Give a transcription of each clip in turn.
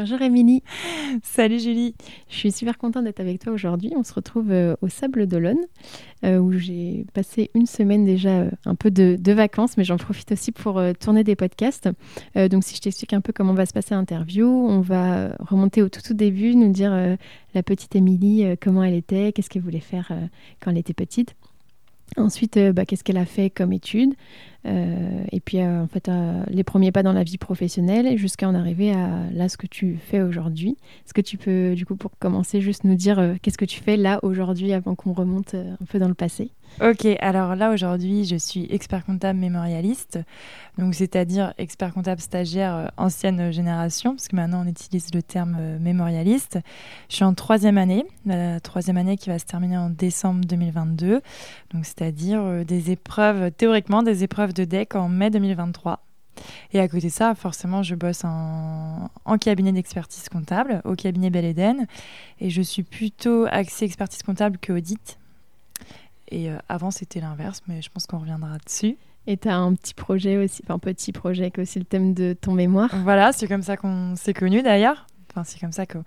Bonjour Émilie. Salut Julie. Je suis super contente d'être avec toi aujourd'hui. On se retrouve euh, au Sable d'Olonne euh, où j'ai passé une semaine déjà euh, un peu de, vacances, mais j'en profite aussi pour tourner des podcasts. donc si je t'explique un peu comment va se passer l'interview, on va remonter au tout, début, nous dire la petite Émilie, comment elle était, qu'est-ce qu'elle voulait faire quand elle était petite. Ensuite, bah, qu'est-ce qu'elle a fait comme étude euh, et puis, euh, en fait, euh, les premiers pas dans la vie professionnelle jusqu'à en arriver à là, ce que tu fais aujourd'hui. Est-ce que tu peux, du coup, pour commencer, juste nous dire qu'est-ce que tu fais là, aujourd'hui, avant qu'on remonte un peu dans le passé? Ok, alors là, aujourd'hui, je suis expert comptable mémorialiste, donc c'est-à-dire expert comptable stagiaire ancienne génération, parce que maintenant, on utilise le terme mémorialiste. Je suis en troisième année, la troisième année qui va se terminer en décembre 2022, donc c'est-à-dire des épreuves, théoriquement, des épreuves de deck en mai 2023. Et à côté de ça, forcément, je bosse en, cabinet d'expertise comptable, au cabinet Bel Eden. Et je suis plutôt axée expertise comptable que audit. Et euh, avant, c'était l'inverse, mais je pense qu'on reviendra dessus. Et tu as un petit projet aussi, enfin, un petit projet qui est aussi le thème de ton mémoire. Voilà, c'est comme ça qu'on s'est connus d'ailleurs. Enfin, c'est comme ça que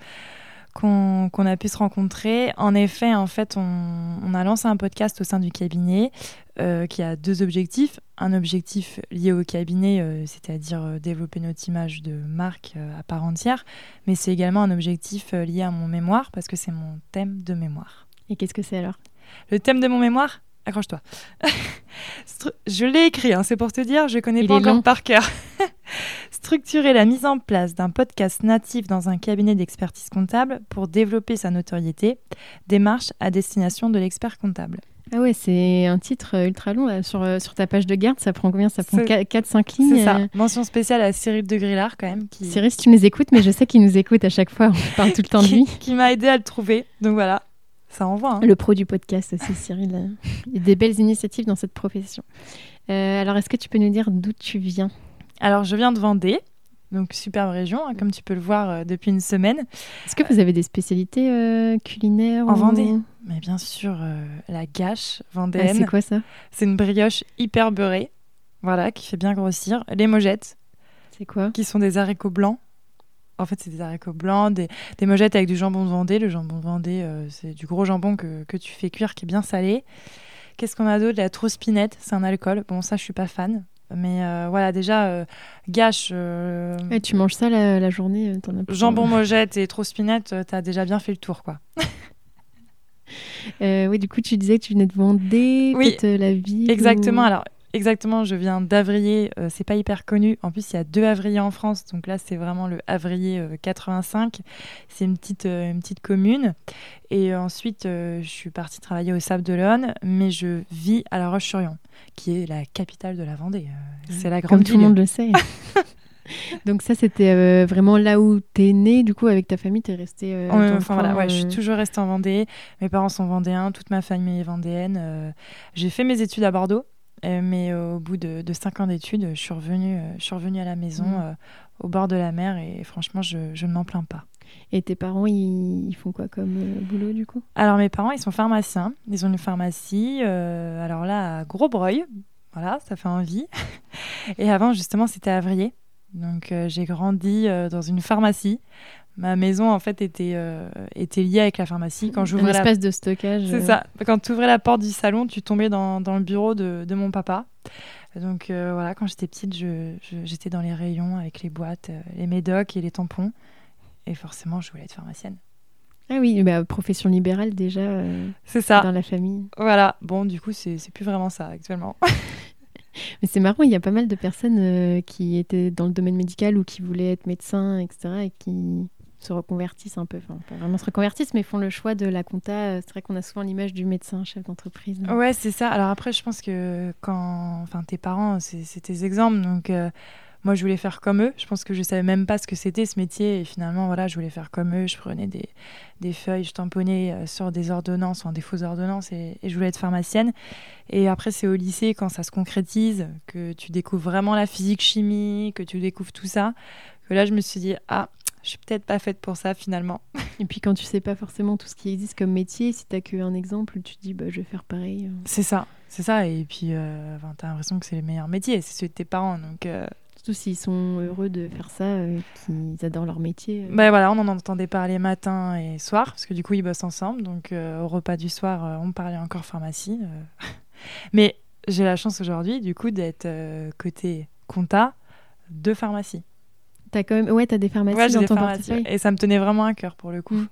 qu'on a pu se rencontrer. En effet, en fait, on, a lancé un podcast au sein du cabinet euh, qui a deux objectifs. Un objectif lié au cabinet, euh, c'est-à-dire euh, développer notre image de marque à part entière, mais c'est également un objectif lié à mon mémoire parce que c'est mon thème de mémoire. Et qu'est-ce que c'est alors? Le thème de mon mémoire? Accroche-toi. je l'ai écrit, hein, c'est pour te dire, je connais pas encore par cœur. Structurer la mise en place d'un podcast natif dans un cabinet d'expertise comptable pour développer sa notoriété. Démarche à destination de l'expert comptable. Ah ouais, c'est un titre ultra long sur, euh, sur ta page de garde. Ça prend combien? Ça prend 4-5 lignes C'est ça. Euh. Mention spéciale à Cyril de Grillard quand même. Qui... Cyril, si tu nous écoutes, mais je sais qu'il nous écoute à chaque fois. On parle tout le temps de lui. qui m'a aidé à le trouver. Donc voilà, ça envoie. Hein. Le pro du podcast aussi, Cyril. Il y a des belles initiatives dans cette profession. Euh, alors, est-ce que tu peux nous dire d'où tu viens? Alors, je viens de Vendée. Donc, superbe région, hein, comme tu peux le voir euh, depuis une semaine. Est-ce que vous avez des spécialités euh, culinaires En Vendée Mais bien sûr, la gâche vendéenne. Ah, c'est quoi ça? C'est une brioche hyper beurrée, voilà, qui fait bien grossir. Les mojettes. C'est quoi? Qui sont des haricots blancs en fait, c'est des haricots blancs, des, des, mojettes avec du jambon de Vendée. Le jambon de Vendée, euh, c'est du gros jambon que, que, tu fais cuire qui est bien salé. Qu'est-ce qu'on a d'autre? La trospinette, c'est un alcool. Bon, ça, je suis pas fan. Mais euh, voilà, déjà, euh, gâche. Et tu manges ça la, journée Jambon, mojette et trospinette, tu as déjà bien fait le tour, quoi. oui, du coup, tu disais que tu venais de Vendée, oui, la ville. Exactement. Alors, Exactement, je viens d'Avrier, euh, c'est pas hyper connu. En plus, il y a deux Avriers en France, donc là, c'est vraiment le Avrier 85. Euh, c'est une petite, euh, une petite commune. Et ensuite, je suis partie travailler au Sable d'Olonne, mais je vis à La Roche-sur-Yon, qui est la capitale de la Vendée. c'est la grande Comme tout le monde le sait. Donc ça, c'était vraiment là où tu es né, du coup, avec ta famille, tu es resté... enfin voilà, ouais, je suis toujours restée en Vendée. Mes parents sont vendéens, toute ma famille est vendéenne. J'ai fait mes études à Bordeaux, euh, mais au bout de, de cinq ans d'études, je suis revenue, euh, je suis revenue à la maison, mmh. euh, au bord de la mer, et franchement, je, je ne m'en plains pas. Et tes parents, ils, font quoi comme boulot du coup? Alors mes parents, ils sont pharmaciens. Ils ont une pharmacie, alors là, à Grosbreuil. Voilà, ça fait envie. et avant, justement, c'était Avrier. Donc j'ai grandi dans une pharmacie ma maison en fait était, euh, était liée avec la pharmacie. Quand j'ouvrais espèce de stockage. C'est ça. Quand tu ouvrais la porte du salon, tu tombais dans, dans le bureau de, de, mon papa. Donc euh, voilà, quand j'étais petite, j'étais dans les rayons avec les boîtes, euh, les médocs et les tampons. Et forcément, je voulais être pharmacienne. Ah oui, bah, profession libérale déjà. c'est ça. Dans la famille. Voilà. Bon, du coup, c'est plus vraiment ça actuellement. Mais c'est marrant, il y a pas mal de personnes qui étaient dans le domaine médical ou qui voulaient être médecins, etc. et qui se reconvertissent un peu, enfin pas vraiment se reconvertissent, mais font le choix de la compta. C'est vrai qu'on a souvent l'image du médecin, chef d'entreprise. Ouais, c'est ça. Alors après, je pense que quand, enfin, tes parents, c'est tes exemples, donc euh, moi, je voulais faire comme eux. Je pense que je savais même pas ce que c'était ce métier, et finalement, voilà, je voulais faire comme eux. Je prenais des, des feuilles, je tamponnais euh, sur des ordonnances, enfin des fausses ordonnances, et, et je voulais être pharmacienne. Et après, c'est au lycée quand ça se concrétise, que tu découvres vraiment la physique, chimie, que tu découvres tout ça, que là, je me suis dit ah je suis peut-être pas faite pour ça finalement. Et puis quand tu sais pas forcément tout ce qui existe comme métier, si t'as qu'un exemple, tu te dis bah, je vais faire pareil. Euh. C'est ça, c'est ça. Et puis euh, tu as l'impression que c'est les meilleurs métiers, c'est ceux de tes parents. Donc, euh. Surtout s'ils sont heureux de faire ça, qu'ils adorent leur métier. Ben voilà, on en entendait parler matin et soir, parce que du coup ils bossent ensemble. Donc au repas du soir, on parlait encore pharmacie. Mais j'ai la chance aujourd'hui du coup d'être côté compta de pharmacie. T'as quand même, ouais, t'as des pharmacies dans ton portefeuille. Et ça me tenait vraiment à cœur pour le coup.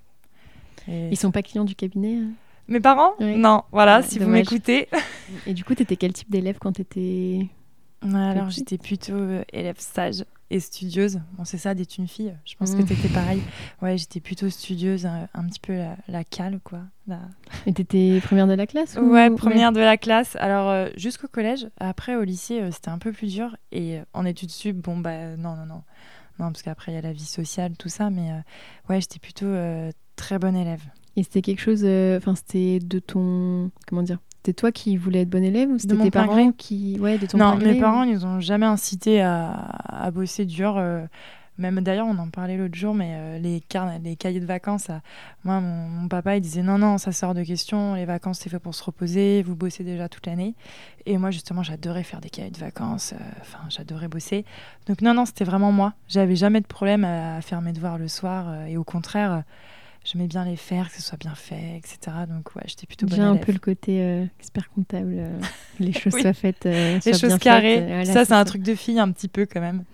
Ils Ils sont pas clients du cabinet euh Mes parents? Non, voilà, si vous m'écoutez. Et du coup, t'étais quel type d'élève quand t'étais Alors, j'étais plutôt euh, élève sage et studieuse. Bon, c'est ça d'être une fille. Je pense que mm. t'étais pareil. Ouais, j'étais plutôt studieuse, un, petit peu la, cale, quoi. La... Et t'étais première de la classe Ouais, première de la classe. Alors, euh, jusqu'au collège. Après, au lycée, c'était un peu plus dur. Et en études sup, bon, bah, non, non, non. Non, parce qu'après, il y a la vie sociale, tout ça. Mais euh, ouais, j'étais plutôt euh, très bonne élève. Et c'était quelque chose. Euh, enfin, c'était de ton. Comment dire C'était toi qui voulais être bonne élève ou c'était tes parents qui. Ouais, de ton Non, mes parents, ils nous ont jamais incité à, à bosser dur. Même d'ailleurs, on en parlait l'autre jour, mais euh, les, les cahiers de vacances, moi, mon, papa, il disait non, non, ça sort de question, les vacances, c'est fait pour se reposer, vous bossez déjà toute l'année. Et moi, justement, j'adorais faire des cahiers de vacances, euh, enfin, j'adorais bosser. Donc, non, non, c'était vraiment moi. J'avais jamais de problème à, faire mes devoirs le soir, euh, et au contraire, j'aimais bien les faire, que ce soit bien fait, etc. Donc, ouais, j'étais plutôt bonne J'ai un peu le côté expert comptable, les choses soient faites. les choses carrées. ça, c'est un truc de fille, un petit peu quand même.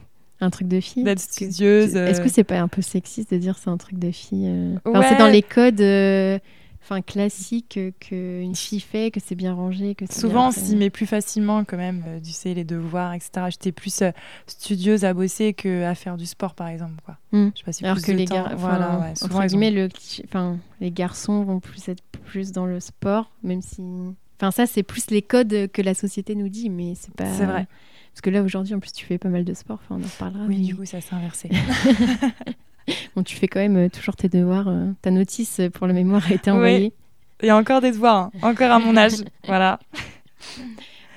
Un truc de fille D'être studieuse. Est-ce que c'est pas un peu sexiste de dire c'est un truc de fille euh? C'est dans les codes euh, enfin, classiques qu'une fille fait, que c'est bien rangé. Que Souvent, on s'y met plus facilement quand même, euh, tu sais, les devoirs, etc. J'étais plus studieuse à bosser qu'à faire du sport, par exemple. Quoi. Hmm. Je sais pas si Alors que les, gar... voilà, ouais, souvent, le... enfin, les garçons vont plus être plus dans le sport, même si... Enfin, ça, c'est plus les codes que la société nous dit, mais c'est pas... C'est vrai. Parce que là, aujourd'hui, en plus, tu fais pas mal de sport. Enfin, on en reparlera. Oui, du coup, ça s'est inversé. bon, tu fais quand même euh, toujours tes devoirs. Euh, ta notice pour le mémoire a été envoyée. Il y a encore des devoirs, hein. encore à mon âge. voilà.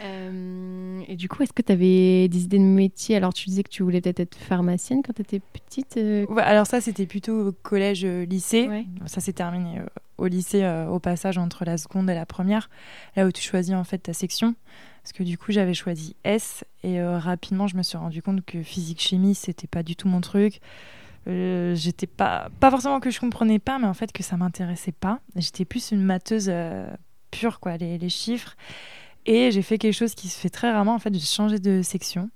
Euh, et du coup, est-ce que tu avais des idées de métier? Alors, tu disais que tu voulais peut-être être pharmacienne quand tu étais petite ouais, Alors, ça, c'était plutôt collège-lycée. Ça s'est terminé au lycée, au passage entre la seconde et la première, là où tu choisis en fait ta section. Parce que du coup, j'avais choisi S et rapidement, je me suis rendu compte que physique-chimie, c'était pas du tout mon truc. Euh, j'étais pas, pas forcément que je comprenais pas, mais en fait que ça m'intéressait pas. J'étais plus une matheuse euh, pure, quoi, les, les chiffres. Et j'ai fait quelque chose qui se fait très rarement. En fait, j'ai changé de section.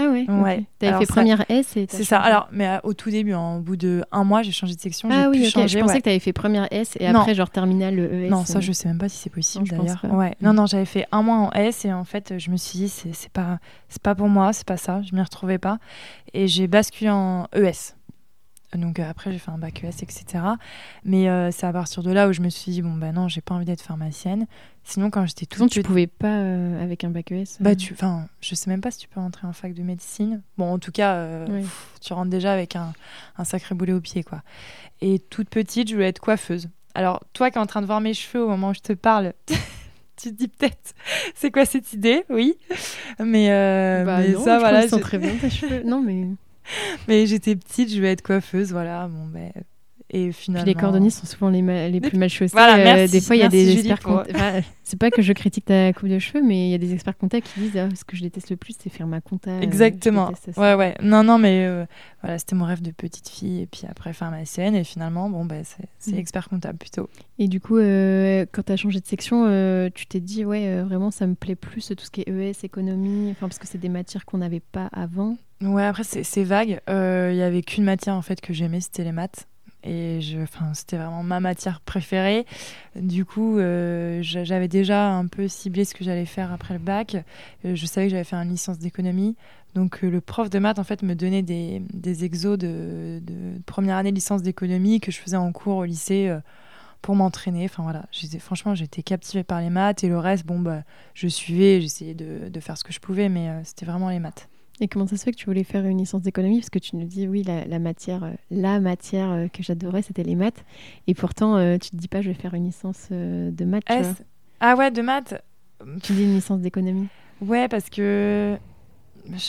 Ah oui Ouais. T'avais fait première S et C'est ça. Alors, mais euh, au tout début, en bout de un mois, j'ai changé de section. Ah oui, changer, je pensais que t'avais fait première S et après, genre terminale ES. Non, ça, je sais même pas si c'est possible d'ailleurs. Ouais. Non, non, j'avais fait un mois en S et en fait, je me suis dit, c'est pas, pas pour moi, c'est pas ça, je m'y retrouvais pas. Et j'ai basculé en ES. Donc euh, après, j'ai fait un bac ES, etc. Mais euh, c'est à partir de là où je me suis dit, bon, ben non, j'ai pas envie d'être pharmacienne. Sinon, quand j'étais toute petite... tu pouvais pas euh, avec un bac ES Bah, tu... Enfin, je sais même pas si tu peux rentrer en fac de médecine. Bon, en tout cas, tu rentres déjà avec un, un, sacré boulet au pied, quoi. Et toute petite, je voulais être coiffeuse. Alors, toi qui es en train de voir mes cheveux au moment où je te parle... tu te dis peut-être, c'est quoi cette idée? Oui. Mais, bah mais ça, voilà. Ils sont très bien tes cheveux. Non, mais. Mais j'étais petite, je voulais être coiffeuse, voilà. Bon, ben, et finalement... les cordonniers sont souvent les, les plus mal chaussés. Voilà, euh, des fois, il y a des experts comptables. c'est pas que je critique ta coupe de cheveux, mais il y a des experts comptables qui disent ah, ce que je déteste le plus, c'est faire ma compta. Euh, Exactement. ouais, ouais. Non, non, mais euh, voilà, c'était mon rêve de petite fille. Et puis après, pharmacienne. Et finalement, bon, bah, c'est mm. expert comptable plutôt. Et du coup, quand tu as changé de section, tu t'es dit, ouais, vraiment, ça me plaît plus tout ce qui est ES, économie, parce que c'est des matières qu'on n'avait pas avant. Ouais, après, c'est vague. Il y avait qu'une matière en fait que j'aimais, c'était les maths Et je, c'était vraiment ma matière préférée. Du coup, euh, j'avais déjà un peu ciblé ce que j'allais faire après le bac. Euh, je savais que j'allais faire une licence d'économie. Donc le prof de maths en fait me donnait des, des exos de, de, première année de licence d'économie que je faisais en cours au lycée pour m'entraîner. Enfin voilà, franchement j'étais captivée par les maths et le reste, bon bah je suivais, j'essayais de, de, faire ce que je pouvais, mais c'était vraiment les maths. Et comment ça se fait que tu voulais faire une licence d'économie? Parce que tu nous dis, oui, la, matière, euh, la matière euh, que j'adorais, c'était les maths. Et pourtant, euh, tu te dis pas, je vais faire une licence de maths. ah ouais, de maths? Tu dis une licence d'économie Ouais, parce que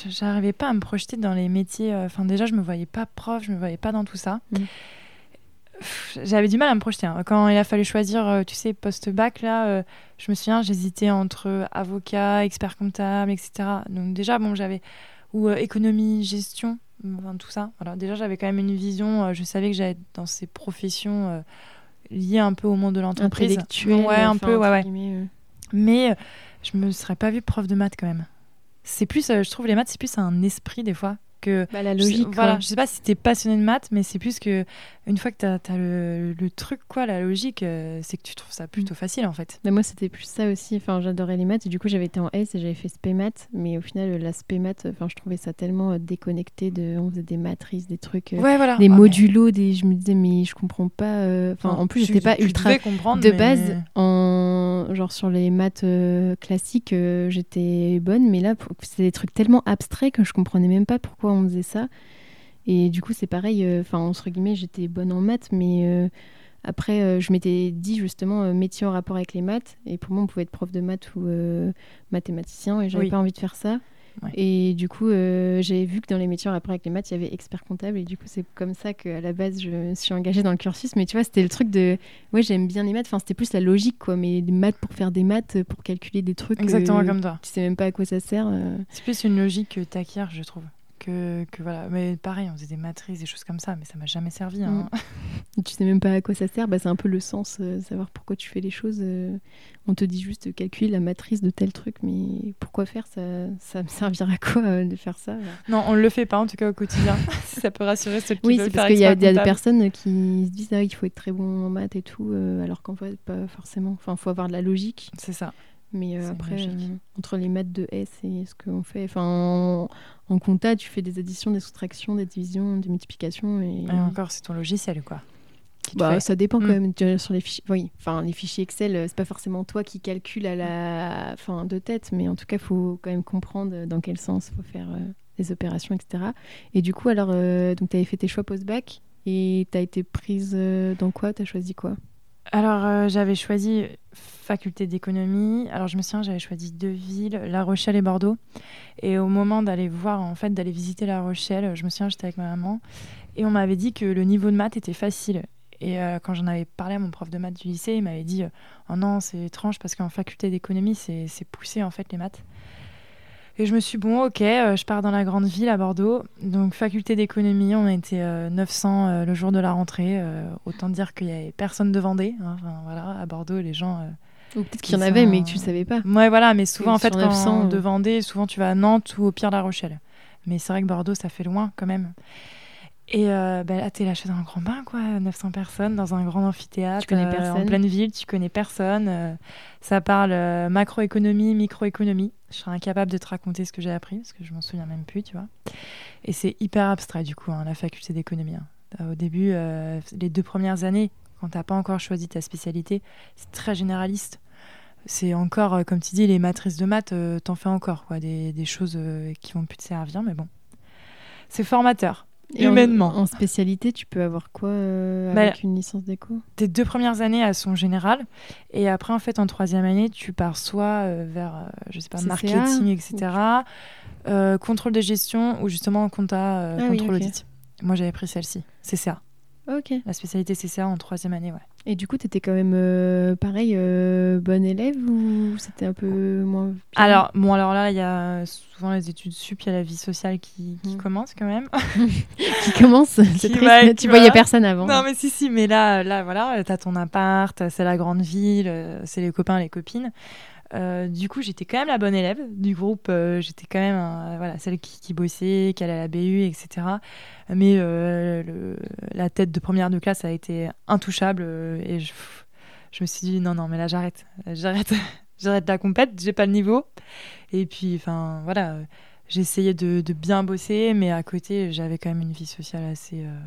j'arrivais pas à me projeter dans les métiers. Enfin, déjà, je me voyais pas prof, je me voyais pas dans tout ça. Mm. J'avais du mal à me projeter. Hein. Quand il a fallu choisir, tu sais, post-bac, là, je me souviens, j'hésitais entre avocat, expert comptable, etc. Donc déjà, bon, j'avais ou euh, économie, gestion, enfin, tout ça. Voilà. Déjà, j'avais quand même une vision, euh, je savais que j'allais être dans ces professions euh, liées un peu au monde de l'entreprise. Intellectuelle. Ouais, un peu, ouais, ouais. Mais je me serais pas vue prof de maths quand même. C'est plus, je trouve les maths, c'est plus un esprit des fois que bah, la logique je, voilà je sais pas si t'es passionné de maths mais c'est plus que une fois que t'as as le, le, truc quoi la logique euh, c'est que tu trouves ça plutôt mm. facile en fait mais moi c'était plus ça aussi enfin j'adorais les maths et du coup j'avais été en S et j'avais fait spé maths mais au final l'aspect maths enfin je trouvais ça tellement euh, déconnecté de on faisait des matrices des trucs euh, ouais, voilà. des modulos des je me disais mais je comprends pas enfin en plus j'étais pas ultra de base en genre sur les maths classiques j'étais bonne mais là c'était des trucs tellement abstraits que je comprenais même pas pourquoi on faisait ça. Et du coup, c'est pareil, euh, enfin, entre guillemets, j'étais bonne en maths, mais euh, après, euh, je m'étais dit justement métier en rapport avec les maths. Et pour moi, on pouvait être prof de maths ou mathématicien, et j'avais pas envie de faire ça. Et du coup, j'avais vu que dans les métiers en rapport avec les maths, il y avait expert comptable. Et du coup, c'est comme ça qu'à la base, je me suis engagée dans le cursus. Mais tu vois, c'était le truc de. Ouais, j'aime bien les maths. Enfin, c'était plus la logique, quoi. Mais des maths pour faire des maths, pour calculer des trucs. Exactement comme toi. Tu sais même pas à quoi ça sert. C'est plus une logique que je trouve que, voilà. Mais pareil, on faisait des matrices, des choses comme ça, mais ça m'a jamais servi. Hein. Mm. tu sais même pas à quoi ça sert, bah, c'est un peu le sens, euh, savoir pourquoi tu fais les choses. Euh. on te dit juste de calculer la matrice de tel truc, mais pourquoi faire ça Ça me servira à quoi euh, de faire ça Non, on le fait pas en tout cas au quotidien. ça peut rassurer ceux qui oui, c'est parce qu'il y a, des personnes qui se disent ah, il faut être très bon en maths et tout, alors qu'en fait, pas forcément. Enfin, faut avoir de la logique. C'est ça. Mais euh, après, euh, entre les maths de S et ce qu'on fait, enfin, en, en, compta, tu fais des additions, des soustractions, des divisions, des multiplications. Et, encore, c'est ton logiciel, quoi. Bah, ça dépend quand mm. même sur les fichiers. Oui, enfin, les fichiers Excel, euh, c'est pas forcément toi qui calcule à la fin de tête, mais en tout cas, il faut quand même comprendre dans quel sens il faut faire les opérations, etc. Et du coup, alors, donc, tu avais fait tes choix post-bac et tu as été prise dans quoi? Tu as choisi quoi? Alors, euh, j'avais choisi faculté d'économie. Alors, je me souviens, j'avais choisi deux villes, La Rochelle et Bordeaux. Et au moment d'aller voir, en fait, d'aller visiter La Rochelle, je me souviens, j'étais avec ma maman. Et on m'avait dit que le niveau de maths était facile. Et euh, quand j'en avais parlé à mon prof de maths du lycée, il m'avait dit Oh non, c'est étrange parce qu'en faculté d'économie, c'est poussé, en fait, les maths. Et je me suis dit, bon, ok, euh, je pars dans la grande ville à Bordeaux. Donc, faculté d'économie, on a été 900 euh, euh, le jour de la rentrée. autant dire qu'il n'y avait personne de Vendée. Hein. Enfin, voilà, à Bordeaux, les gens. ou peut-être qu'il y en avait, mais que tu ne savais pas. Ouais, voilà, mais souvent, en fait, quand 900, de Vendée, souvent tu vas à Nantes ou au pire La Rochelle. Mais c'est vrai que Bordeaux, ça fait loin quand même. Et euh, bah, là, t'es lâché dans un grand bain, quoi. 900 personnes dans un grand amphithéâtre. Euh, en pleine ville, tu connais personne. Euh, ça parle macroéconomie, microéconomie. Je serais incapable de te raconter ce que j'ai appris parce que je m'en souviens même plus, tu vois. Et c'est hyper abstrait, du coup, hein, la faculté d'économie. Hein. Au début, les deux premières années, quand t'as pas encore choisi ta spécialité, c'est très généraliste. C'est encore, comme tu dis, les matrices de maths, t'en fais encore, quoi. Des, des choses qui vont plus te servir, mais bon. C'est formateur humainement. En, spécialité, tu peux avoir quoi euh, bah, avec une licence d'éco? Tes deux premières années, elles sont générales. Et après, en fait, en troisième année, tu pars soit euh, vers, euh, je sais pas, marketing, etc. contrôle de gestion ou justement compta, ah contrôle audit. Moi, j'avais pris celle-ci, CCA. Ok. La spécialité CCA en troisième année, ouais. Et du coup, tu étais quand même euh, pareil, euh, bonne élève ou c'était un peu moins. Alors, bon, alors là, il y a souvent les études sup, il y a la vie sociale qui, qui hmm. commence quand même. qui commence C'est triste. tu voyais personne avant. Non, mais si, si, mais là, là voilà, tu as ton appart, c'est la grande ville, c'est les copains, les copines. Du coup, j'étais quand même la bonne élève du groupe. j'étais quand même voilà, celle qui, bossait, qui allait à la BU, etc. Mais la tête de première de classe a été intouchable. et je, me suis dit, non, non, mais là, j'arrête. J'arrête. j'arrête la compète, j'ai pas le niveau. Et puis, enfin, voilà j'essayais de, de, bien bosser, mais à côté, j'avais quand même une vie sociale assez. Euh,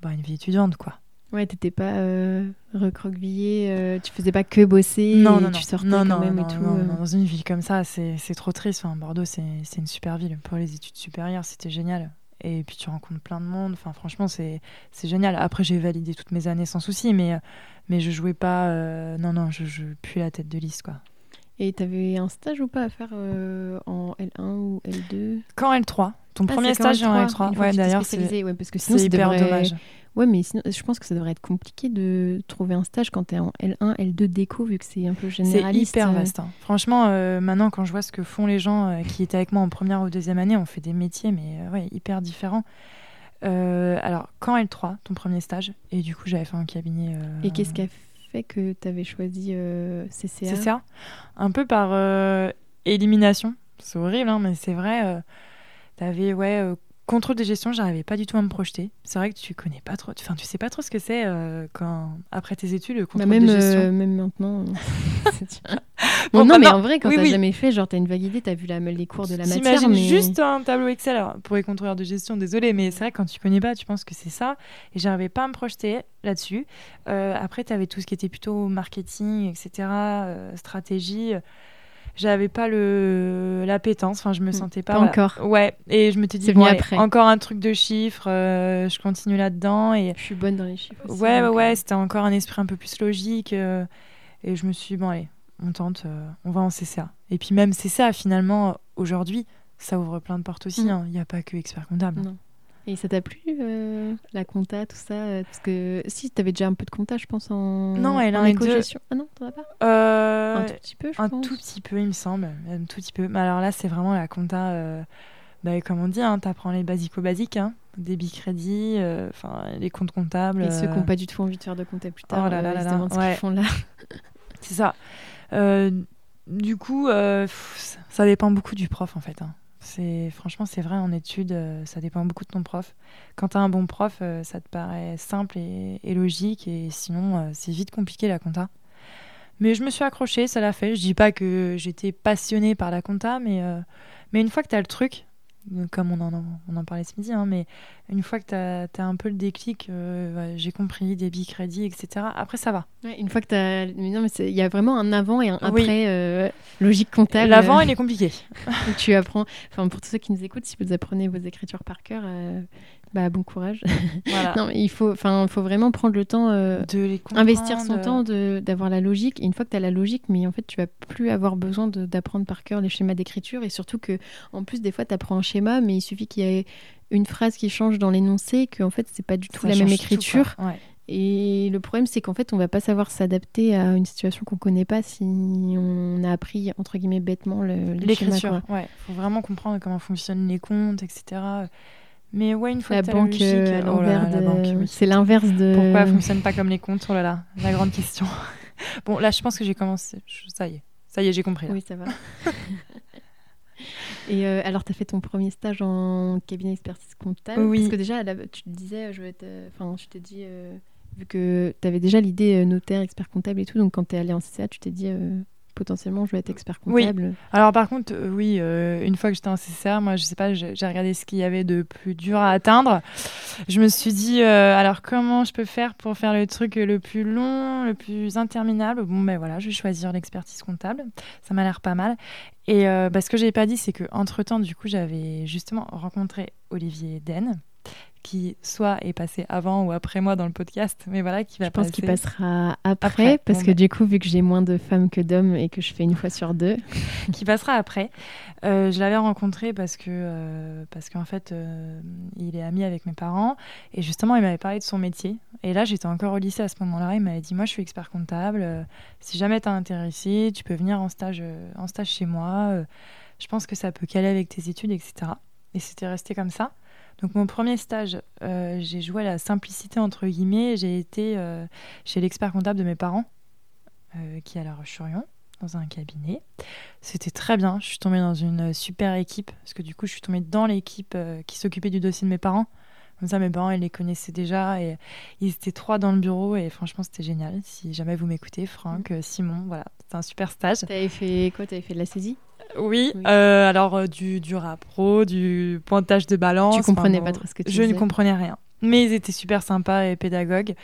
bah, une vie étudiante, quoi. Ouais, t'étais pas euh, recroquevillée, euh, tu faisais pas que bosser, non, non, tu sortais non, quand même et tout. Non, dans une ville comme ça, c'est trop triste. Enfin, Bordeaux, c'est une super ville. Pour les études supérieures, c'était génial. Et puis tu rencontres plein de monde. Enfin, franchement, c'est génial. Après, j'ai validé toutes mes années sans souci, mais, mais je jouais pas. non, non, je, je puis la tête de liste, quoi. Et tu avais un stage ou pas à faire euh, en L1 ou L2 Quand L3. Ton ah, premier stage en L3. Ouais, d'ailleurs, c'est ouais, parce que sinon, c'est hyper dommage. Ouais, mais sinon, je pense que ça devrait être compliqué de trouver un stage quand tu es en L1, L2 déco, vu que c'est un peu généraliste. C'est hyper vaste. Hein. Franchement, euh, maintenant, quand je vois ce que font les gens euh, qui étaient avec moi en première ou deuxième année, on fait des métiers, mais ouais, hyper différents. alors, quand L3, ton premier stage, et du coup, j'avais fait un cabinet. Et qu'est-ce qu'a fait que tu avais choisi euh, CCA CCA Un peu par euh, élimination. C'est horrible, hein, mais c'est vrai. Euh, tu avais ouais, Contrôle de gestion, j'arrivais pas du tout à me projeter. C'est vrai que tu connais pas trop, enfin tu sais pas trop ce que c'est euh, quand après tes études le bah, contrôle même, de gestion. Euh, même maintenant. bon, non, mais en vrai, quand tu t'as jamais fait, genre t'as une vague idée, t'as vu la, les cours de la matière. mais... juste un tableau Excel pour les contrôleurs de gestion. Désolé, mais c'est vrai que quand tu connais pas, tu penses que c'est ça. Et j'arrivais pas à me projeter là-dessus. Euh, après, tu avais tout ce qui était plutôt marketing, etc., stratégie j'avais pas le l'appétence enfin je me hmm. sentais pas, encore ouais et je me suis dit bon, après. encore un truc de chiffres euh, je continue là dedans et je suis bonne dans les chiffres aussi, ouais ouais, ouais euh. c'était encore un esprit un peu plus logique euh, et je me suis dit bon allez on tente on va en CCA et puis même CCA finalement aujourd'hui ça ouvre plein de portes aussi hmm. hein. il n'y a pas que expert comptable non. Et ça t'a plu, euh, la compta, tout ça euh, Parce que si, tu avais déjà un peu de compta, je pense, en, non, elle en éco-gestion. Ah non, t'en as pas euh, Un tout petit peu, je un pense. Un tout petit peu, il me semble. Un tout petit peu. Mais alors là, c'est vraiment la compta, bah, comme on dit, hein, tu apprends les basico-basiques, hein, débit crédit, enfin les comptes comptables. Et ceux qui n'ont pas du tout envie de faire de compta plus tard, oh là là là, là. ce qu'ils font là. c'est ça. du coup, ça dépend beaucoup du prof, en fait. Hein. C'est franchement c'est vrai en études, euh, ça dépend beaucoup de ton prof. Quand tu as un bon prof, euh, ça te paraît simple et, logique et sinon euh, c'est vite compliqué la compta. Mais je me suis accrochée, ça l'a fait. Je dis pas que j'étais passionnée par la compta, mais mais une fois que tu as le truc, comme on en, on en parlait ce midi, hein, mais une fois que tu as, un peu le déclic, euh, j'ai compris, débit, crédit, etc., après ça va. une fois que tu as. il y a vraiment un avant et un après euh, logique comptable. L'avant, il est compliqué. tu apprends. Enfin, pour tous ceux qui nous écoutent, si vous apprenez vos écritures par cœur, euh, bah, bon courage. non, il faut, enfin, faut vraiment prendre le temps euh, de les investir son temps, d'avoir la logique. Et une fois que tu as la logique, mais en fait, tu vas plus avoir besoin d'apprendre par cœur les schémas d'écriture. Et surtout que, en plus, des fois, tu apprends un schéma, mais il suffit qu'il y ait une phrase qui change dans l'énoncé, qu'en fait, c'est pas du tout la même écriture. Et le problème, c'est qu'en fait, on va pas savoir s'adapter à une situation qu'on connaît pas si on a appris, entre guillemets, bêtement l'écriture. Il faut vraiment comprendre comment fonctionnent les comptes, etc. Mais ouais, une fois la que banque, la logique, euh, oh de... c'est l'inverse de. Pourquoi elle fonctionne pas comme les comptes Oh là là, la grande question. bon, là, je pense que j'ai commencé. Ça y est, ça y est, j'ai compris. Oui, ça va. Et euh, alors, tu as fait ton premier stage en cabinet expertise comptable? Oui. Parce que déjà, tu te disais, je vais être. Enfin, je t'ai dit, euh, vu que tu avais déjà l'idée notaire, expert comptable et tout, donc quand tu es allé en CCA, tu t'es dit, potentiellement je vais être expert comptable. Oui. Alors par contre, euh, oui, euh, une fois que j'étais en CCR, moi je sais pas, j'ai regardé ce qu'il y avait de plus dur à atteindre. Je me suis dit, euh, alors comment je peux faire pour faire le truc le plus long, le plus interminable? Bon ben voilà, je vais choisir l'expertise comptable. Ça m'a l'air pas mal. Et bah, ce que j'ai pas dit, c'est que entre temps, du coup, j'avais justement rencontré Olivier Den qui soit est passé avant ou après moi dans le podcast, mais voilà, qui va Je pense qu'il passera après, parce que du coup, vu que j'ai moins de femmes que d'hommes et que je fais une fois sur deux. qui passera après. Euh, je l'avais rencontré parce que euh, parce qu'en fait, euh, il est ami avec mes parents et justement, il m'avait parlé de son métier. Et là, j'étais encore au lycée à ce moment-là. Il m'avait dit, moi, je suis expert comptable. si jamais t'es intéressé, tu peux venir en stage en stage chez moi. je pense que ça peut caler avec tes études, etc. Et c'était resté comme ça. Donc mon premier stage, euh, j'ai joué à la simplicité entre guillemets. J'ai été euh, chez l'expert comptable de mes parents, euh, qui est à La Roche-sur-Yon. dans un cabinet. C'était très bien. Je suis tombée dans une super équipe parce que du coup, je suis tombée dans l'équipe qui s'occupait du dossier de mes parents. Comme ça, mes parents, ils les connaissaient déjà et ils étaient trois dans le bureau et franchement, c'était génial. Si jamais vous m'écoutez, Franck, mm. Simon, voilà, c'était un super stage. T'avais fait quoi? T'avais fait de la saisie? Oui, euh, alors euh, du, du pro, du pointage de balance. Tu comprenais pas trop ce que tu Je ne comprenais rien. Mais ils étaient super sympas et pédagogues.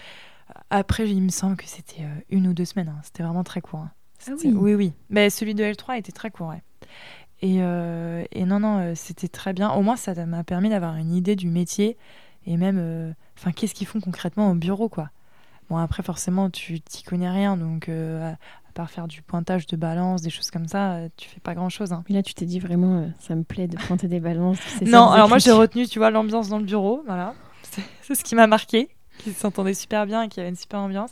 Après, il me semble que c'était euh, une ou deux semaines. Hein. C'était vraiment très court. Hein. Ah oui. oui, oui. Mais celui de L3 était très court. Et, et, non, non, c'était très bien. Au moins, ça m'a permis d'avoir une idée du métier et même, enfin, qu'est-ce qu'ils font concrètement au bureau, quoi. Bon, après, forcément, tu t'y connais rien, donc à part faire du pointage de balance, des choses comme ça, euh, tu fais pas grand chose. Hein. Mais là, tu t'es dit vraiment, euh, ça me plaît de pointer des balances. non, alors moi j'ai retenu, tu vois, l'ambiance dans le bureau, voilà. C'est ce qui m'a marqué, qu'ils s'entendaient super bien et qu'il y avait une super ambiance.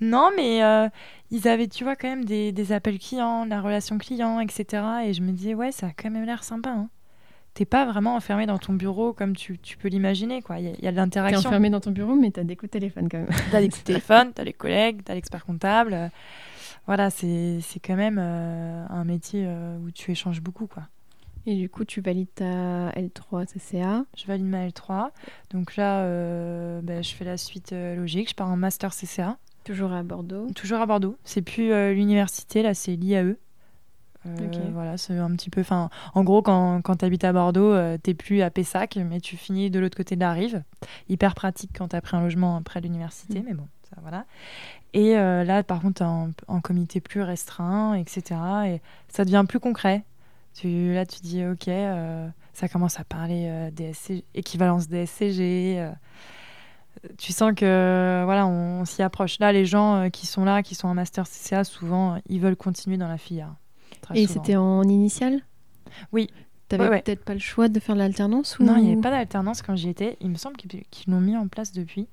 Non, mais euh, ils avaient, tu vois, quand même des, des, appels clients, la relation client, etc. Et je me disais, ouais, ça a quand même l'air sympa. Hein t'es pas vraiment enfermé dans ton bureau comme tu, tu peux l'imaginer. quoi. Il y, a de l'interaction. T'es enfermé dans ton bureau, mais t'as des coups de téléphone quand même. t'as des coups de téléphone, t'as les collègues, t'as l'expert comptable voilà, c'est quand même euh, un métier euh, où tu échanges beaucoup, quoi. Et du coup, tu valides ta L3 CCA Je valide ma L3. Donc là, euh, ben, je fais la suite logique. Je pars en master CCA. Toujours à Bordeaux Toujours à Bordeaux. C'est plus l'université, là, c'est l'IAE. Voilà, c'est un petit peu. Enfin, en gros, quand, quand tu habites à Bordeaux, tu t'es plus à Pessac, mais tu finis de l'autre côté de la rive. Hyper pratique quand t'as pris un logement près de l'université, mm. mais bon, ça voilà. Et euh, là, par contre, en, en, comité plus restreint, etc. Et ça devient plus concret. Tu, là, tu dis, OK, euh, ça commence à parler euh, DSC, équivalence DSCG. tu sens que voilà, on, s'y approche. Là, les gens qui sont là, qui sont en master CCA, souvent, ils veulent continuer dans la filière. Et c'était en initial? Oui. T'avais peut-être pas le choix de faire l'alternance ou... Non, il n'y avait pas d'alternance quand j'y étais. Il me semble qu'ils l'ont mis en place depuis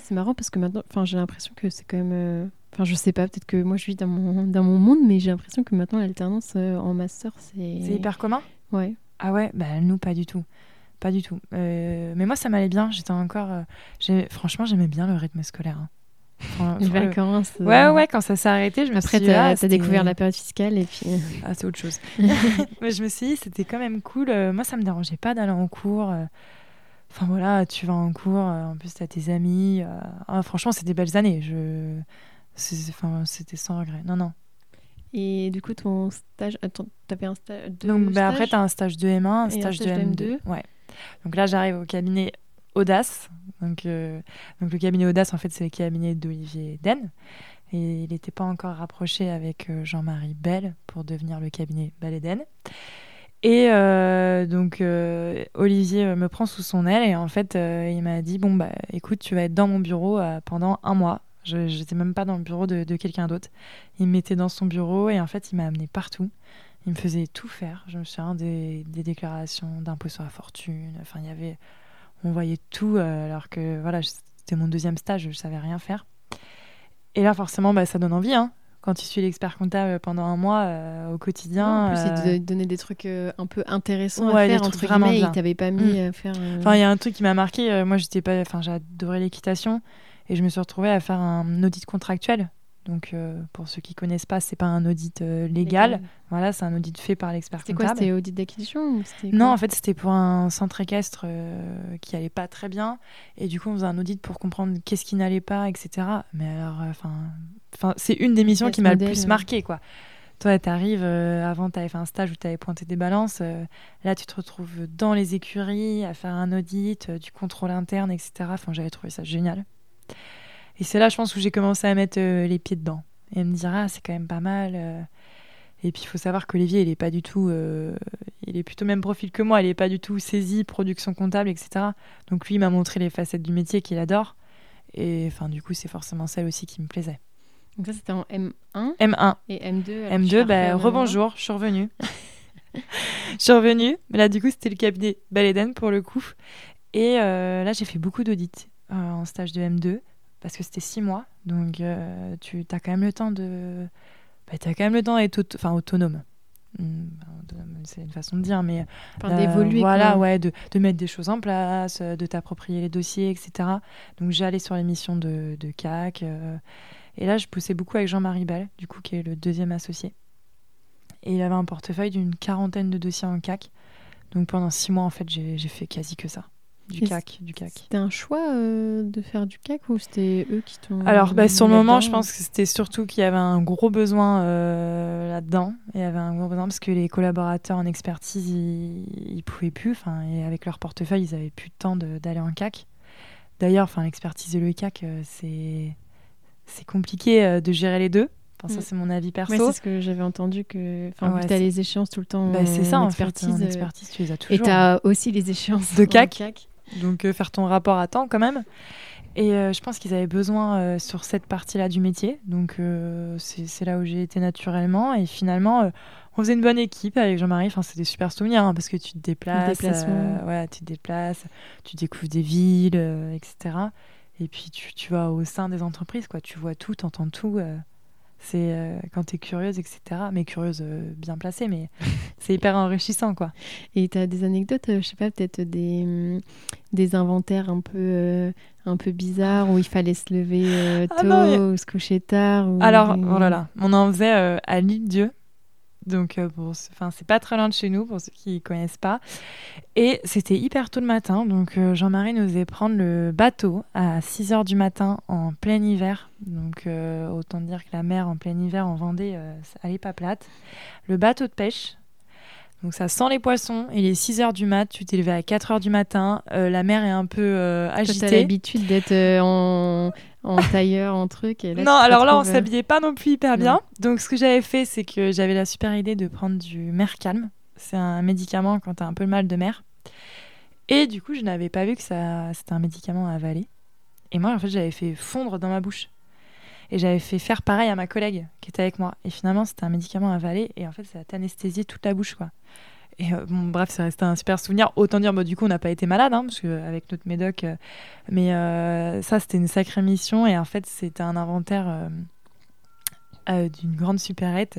c'est marrant parce que maintenant, enfin, j'ai l'impression que c'est quand même. Euh, enfin, je sais pas, peut-être que moi je vis dans mon, dans mon monde, mais j'ai l'impression que maintenant l'alternance euh, en master, c'est. C'est hyper commun? Ouais. Ah ouais, bah nous, pas du tout. Pas du tout. Euh, mais moi, ça m'allait bien. J'étais encore. Franchement, j'aimais bien le rythme scolaire. Hein. les vacances. Ouais, ouais, quand ça s'est arrêté, je me Après, suis dit. Après, t'as ah, découvert la période fiscale et puis. Ah, c'est autre chose. mais je me suis dit, c'était quand même cool. moi, ça me dérangeait pas d'aller en cours. Enfin voilà, tu vas en cours, euh, en plus tu as tes amis. Euh, ah, franchement, c'était des belles années. Je... Enfin, c'était sans regret. Non, non. Et du coup, ton stage, attends, avais un stage de Donc bah, après, tu as un stage de M1, un, stage, de M2. Ouais. Donc là, j'arrive au cabinet Audace. Donc, euh, donc le cabinet Audace, en fait, c'est le cabinet d'Olivier Den. Et il n'était pas encore rapproché avec Jean-Marie Bell pour devenir le cabinet Bell et euh, donc euh, Olivier euh, me prend sous son aile et en fait il m'a dit bon bah écoute tu vas être dans mon bureau pendant un mois. Je n'étais même pas dans le bureau de, quelqu'un d'autre. Il me mettait dans son bureau et en fait il m'a amené partout. Il me faisait tout faire. Je me souviens des, des déclarations d'impôt sur la fortune. Enfin il y avait, on voyait tout alors que voilà c'était mon deuxième stage, je savais rien faire. Et là forcément bah, ça donne envie hein quand tu suis l'expert comptable pendant un mois euh, au quotidien. en plus, il te euh, donnait des trucs euh, un peu intéressants à faire, entre guillemets, il t'avait pas mis mm. à faire... Enfin, il y a un truc qui m'a marqué, moi, j'étais pas... Enfin, j'adorais l'équitation, et je me suis retrouvée à faire un audit contractuel donc, euh, pour ceux qui connaissent pas, c'est pas un audit euh, légal. Voilà, c'est un audit fait par l'expert comptable. C'était quoi C'était audit d'acquisition Non, en fait, c'était pour un centre équestre euh, qui allait pas très bien. Et du coup, on faisait un audit pour comprendre qu'est-ce qui n'allait pas, etc. Mais alors, enfin, c'est une des missions qui m'a le plus marqué, quoi. Toi, tu arrives, avant, tu avais fait un stage où tu avais pointé des balances. là, tu te retrouves dans les écuries à faire un audit, du contrôle interne, etc. Enfin, j'avais trouvé ça génial. Et c'est là, je pense, où j'ai commencé à mettre euh, les pieds dedans. Et me dire, ah, c'est quand même pas mal. Euh. Et puis, il faut savoir qu'Olivier, il est pas du tout. Euh, il est plutôt même profil que moi. Il est pas du tout saisi, production comptable, etc. Donc, lui, il m'a montré les facettes du métier qu'il adore. Et enfin, du coup, c'est forcément celle aussi qui me plaisait. Donc, ça, c'était en M1 M1. Et M2 M2, bah, rebonjour, je suis revenue. je suis revenue. Mais là, du coup, c'était le cabinet Baléden pour le coup. Et là, j'ai fait beaucoup d'audits en stage de M2 parce que c'était six mois. Donc, euh, tu as quand même le temps de. Bah, tu as quand même le temps d'être enfin, autonome. Hmm, c'est une façon de dire, mais. Enfin, d'évoluer. Voilà, ouais, de, de, mettre des choses en place, euh, de t'approprier les dossiers, etc. Donc, j'allais sur l'émission missions de, de CAC. Euh, et là, je poussais beaucoup avec Jean-Marie Bell, du coup, qui est le deuxième associé. Et il avait un portefeuille d'une quarantaine de dossiers en CAC. Donc pendant six mois, en fait, j'ai fait quasi que ça. Du CAC, du CAC. C'était un choix euh, de faire du CAC ou c'était eux qui t'ont. Alors, bah, sur le moment, je pense que c'était surtout qu'il y avait un gros besoin euh, là-dedans. Il y avait un gros besoin parce que les collaborateurs en expertise, ils, pouvaient plus. Enfin, et avec leur portefeuille, ils avaient plus de temps d'aller en CAC. D'ailleurs, enfin, l'expertise et le CAC, euh, c'est c'est compliqué de gérer les deux. Enfin, ça, mm. c'est mon avis perso. c'est ce que j'avais entendu que. Enfin, tu as les échéances tout le temps. Bah, c'est ça, en expertise. En expertise, tu les as toujours. Et tu as aussi les échéances de CAC. Donc, euh, faire ton rapport à temps quand même. Et euh, je pense qu'ils avaient besoin euh, sur cette partie-là du métier. Donc, c'est là où j'ai été naturellement. Et finalement, on faisait une bonne équipe avec Jean-Marie. Enfin, c'était des super souvenirs hein, parce que tu te déplaces. ouais, tu te déplaces, tu découvres des villes, etc. Et puis, tu, tu, vas au sein des entreprises, quoi. Tu vois tout, tu entends tout c'est euh, quand tu es curieuse, etc. Mais curieuse euh, bien placée, mais c'est hyper enrichissant, quoi. Et tu as des anecdotes, euh, je sais pas, peut-être des, mm, des inventaires un peu, un peu bizarres où il fallait se lever ah tôt ou se coucher tard Alors, oh là là, on en faisait à l'île Dieu. Donc, euh, c'est pas très loin de chez nous pour ceux qui connaissent pas. Et c'était hyper tôt le matin. Donc, euh, Jean-Marie nous faisait prendre le bateau à 6 h du matin en plein hiver. Donc, euh, autant dire que la mer en plein hiver en Vendée, elle est pas plate. Le bateau de pêche. Donc, ça sent les poissons. Il est 6 h du mat. Tu t'es levé à 4 h du matin. la mer est un peu agitée. Tu as l'habitude d'être en en tailleur, en truc. non, alors là, on s'habillait pas non plus hyper bien. Donc, ce que j'avais fait, c'est que j'avais la super idée de prendre du Mercalm. C'est un médicament quand tu as un peu mal de mer. Et du coup, je n'avais pas vu que ça, c'était un médicament à avaler. Et moi, en fait, j'avais fait fondre dans ma bouche. Et j'avais fait faire pareil à ma collègue qui était avec moi. Et finalement, c'était un médicament à avaler. Et en fait, ça a anesthésié toute la bouche, quoi. Et euh, bon, bref, ça restait un super souvenir. Autant dire, bah, du coup, on n'a pas été malade, hein, parce que, avec notre médoc. Euh, mais euh, ça, c'était une sacrée mission. Et en fait, c'était un inventaire d'une grande supérette.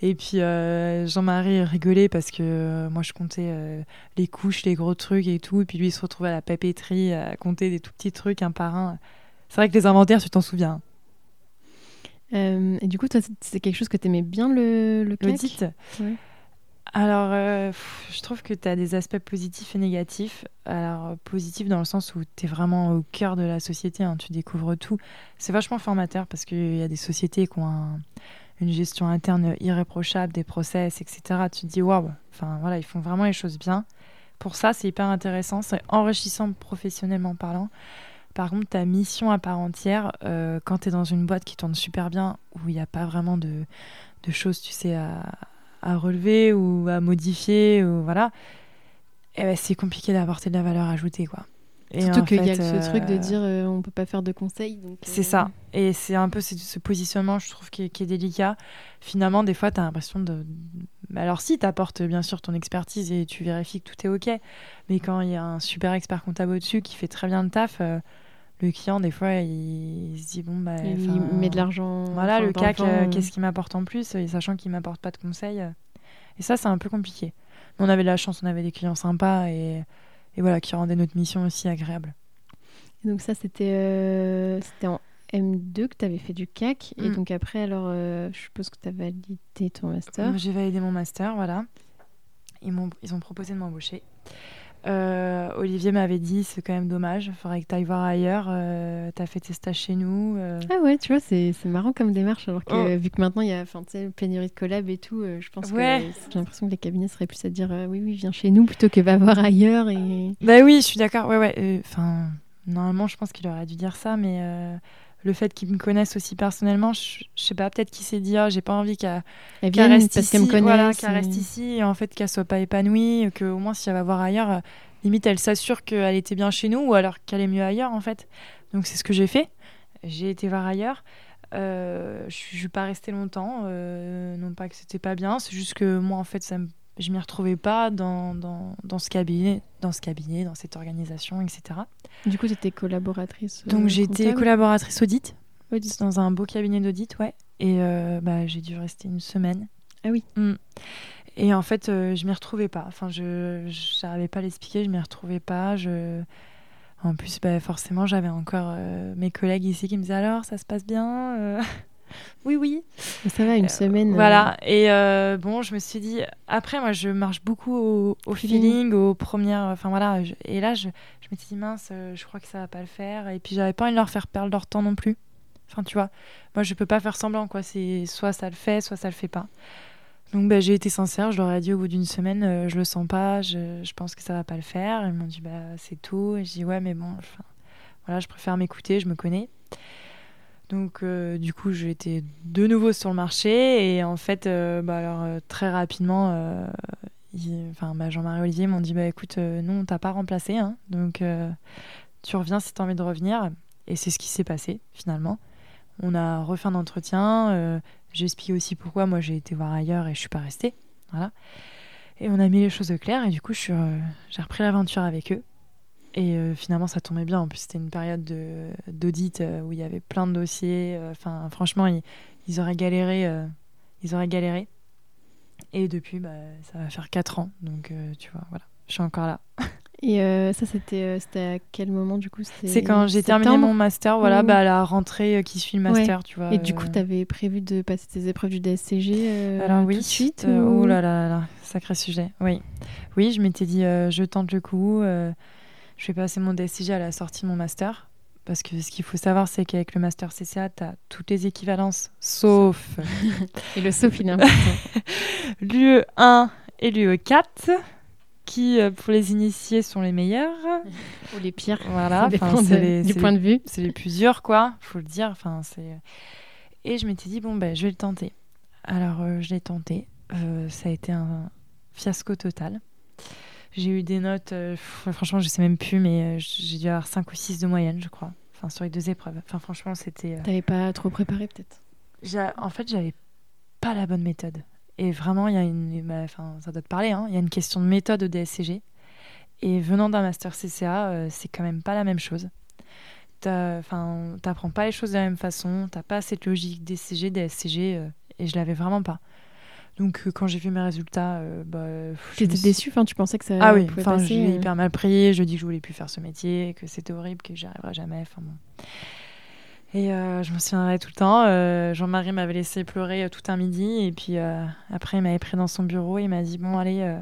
Et puis, Jean-Marie rigolait parce que moi, je comptais les couches, les gros trucs et tout. Et puis, lui, il se retrouvait à la papeterie à compter des tout petits trucs un par un. C'est vrai que les inventaires, tu t'en souviens. Et du coup, toi, c'est quelque chose que tu aimais bien le, le L'audit? Alors, euh, je trouve que tu as des aspects positifs et négatifs. Alors, positif dans le sens où tu es vraiment au cœur de la société, hein, tu découvres tout. C'est vachement formateur parce qu'il y a des sociétés qui ont une gestion interne irréprochable, des process, etc. Tu te dis, waouh, enfin voilà, ils font vraiment les choses bien. Pour ça, c'est hyper intéressant, c'est enrichissant professionnellement parlant. Par contre, ta mission à part entière, euh, quand tu es dans une boîte qui tourne super bien, où il n'y a pas vraiment de, choses, tu sais, à relever ou à modifier ou voilà eh ben, c'est compliqué d'apporter de la valeur ajoutée quoi et Surtout qu'il y a ce truc de euh, dire euh, on peut pas faire de conseils. C'est euh, ça. Et c'est un peu ce positionnement, je trouve, qui est, délicat. Finalement, des fois, tu as l'impression de. Alors, si, tu apportes bien sûr ton expertise et tu vérifies que tout est OK. Mais quand il y a un super expert comptable au-dessus qui fait très bien le taf, le client, des fois, il, se dit bon, bah. Il met de l'argent. Voilà, le CAC, euh, qu'est-ce qui m'apporte en plus et Sachant qu'il m'apporte pas de conseils. Euh. Et ça, c'est un peu compliqué. Mais on avait de la chance, on avait des clients sympas et, et voilà, qui rendaient notre mission aussi agréable. donc, ça, c'était euh, en M2 que tu avais fait du CAC. Et mm. donc, après, alors, je suppose que tu as validé ton master. J'ai validé mon master, voilà. Ils, ont, ils ont proposé de m'embaucher. Euh, Olivier m'avait dit c'est quand même dommage, il faudrait que tu ailles voir ailleurs, euh, tu as fait tes stages chez nous. Euh. Ah ouais, tu vois, c'est marrant comme démarche, alors que oh. vu que maintenant il y a une pénurie de collab et tout, je pense que j'ai l'impression que les cabinets seraient plus à dire oui, oui, viens chez nous plutôt que va voir ailleurs. Et... Bah oui, je suis d'accord, ouais, ouais. Enfin, normalement, je pense qu'il aurait dû dire ça, mais le fait qu'ils me connaissent aussi personnellement, je, sais pas, peut-être qu'il s'est dit ah, j'ai pas envie qu'elle reste, ici, reste ici et en fait qu'elle soit pas épanouie, que au moins si elle va voir ailleurs, euh, limite elle s'assure qu'elle était bien chez nous ou alors qu'elle est mieux ailleurs en fait. Donc c'est ce que j'ai fait. J'ai été voir ailleurs. Euh, je suis pas restée longtemps, euh, non pas que c'était pas bien, c'est juste que moi en fait ça me je m'y retrouvais pas dans, dans, dans, ce cabinet, dans ce cabinet, dans cette organisation, etc. Du coup, tu étais collaboratrice. Donc, j'étais collaboratrice audit, audit, dans un beau cabinet d'audit, ouais. Et euh, bah, j'ai dû rester une semaine. Ah oui. Mm. Et en fait, euh, je m'y retrouvais pas. Enfin, je n'arrivais pas à l'expliquer, je m'y retrouvais pas. Je... En plus, bah, forcément, j'avais encore euh, mes collègues ici qui me disaient alors, ça se passe bien oui, oui. ça va, une semaine. Voilà. Et bon, je me suis dit, après, moi, je marche beaucoup au, feeling, aux premières. Enfin, voilà. et là, je, je m'étais dit, mince, je crois que ça va pas le faire. Et puis, j'avais pas envie de leur faire perdre leur temps non plus. Enfin, tu vois, moi, je peux pas faire semblant, quoi. C'est soit ça le fait, soit ça le fait pas. Donc bah, j'ai été sincère, je leur ai dit au bout d'une semaine, euh, je le sens pas, je, je, pense que ça va pas le faire. Ils m'ont dit bah c'est tout. Et je dis ouais mais bon, voilà, je préfère m'écouter, je me connais. Donc euh, du coup j'ai été de nouveau sur le marché et en fait euh, bah, alors très rapidement, bah, Jean-Marie Olivier m'ont dit bah écoute nous on t'a pas remplacé, hein, donc tu reviens si tu envie de revenir. Et c'est ce qui s'est passé finalement. On a refait un entretien. J'explique aussi pourquoi moi j'ai été voir ailleurs et je suis pas restée. Voilà. Et on a mis les choses au et du coup j'ai repris l'aventure avec eux. Et euh, finalement ça tombait bien. En plus c'était une période d'audit euh, où il y avait plein de dossiers. Euh, enfin franchement ils, auraient galéré. ils auraient galéré. Et depuis bah, ça va faire 4 ans. Donc tu vois voilà. Je suis encore là. Et ça, c'était c'était à quel moment du coup? C'est quand j'ai terminé mon master, voilà, bah, la rentrée qui suit le master, tu vois. Et du coup, tu avais prévu de passer tes épreuves du DSCG Alors, oui, tout de suite Oh là là là, sacré sujet. Oui, oui je m'étais dit, je tente le coup, je vais passer mon DSCG à la sortie de mon master. Parce que ce qu'il faut savoir, c'est qu'avec le master CCA, tu as toutes les équivalences, sauf. et le sauf, il est important. L'UE 1 et l'UE 4 qui, euh, pour les initiés, sont les meilleurs. Ou les pires. Voilà, les, du point de vue. C'est les plus durs, quoi, faut le dire. C'est... Et je m'étais dit, bon, ben, je vais le tenter. Alors, euh, je l'ai tenté. Euh, ça a été un fiasco total. J'ai eu des notes, franchement, je sais même plus, mais j'ai dû avoir 5 ou 6 de moyenne, je crois. Enfin, sur les deux épreuves. Enfin, franchement, c'était. T'avais pas trop préparé, peut-être? En fait, j'avais pas la bonne méthode. Et vraiment, il y a une, bah, enfin, ça doit te parler, hein, il y a une question de méthode au DSCG. Et venant d'un master CCA, euh, c'est quand même pas la même chose. Enfin, t'apprends pas les choses de la même façon, t'as pas cette logique DCG, DSCG, euh, et je l'avais vraiment pas. Donc euh, quand j'ai vu mes résultats, bah, j'étais déçue. Enfin, tu pensais que ça ah oui, enfin, je l'ai hyper mal pris. Je dis que je voulais plus faire ce métier, que c'était horrible, que j'y arriverais jamais. Enfin bon. Et euh, je me souviendrai tout le temps. Euh, Jean-Marie m'avait laissé pleurer euh, tout un midi. Et puis après, il m'avait pris dans son bureau. Et il m'a dit Bon, allez,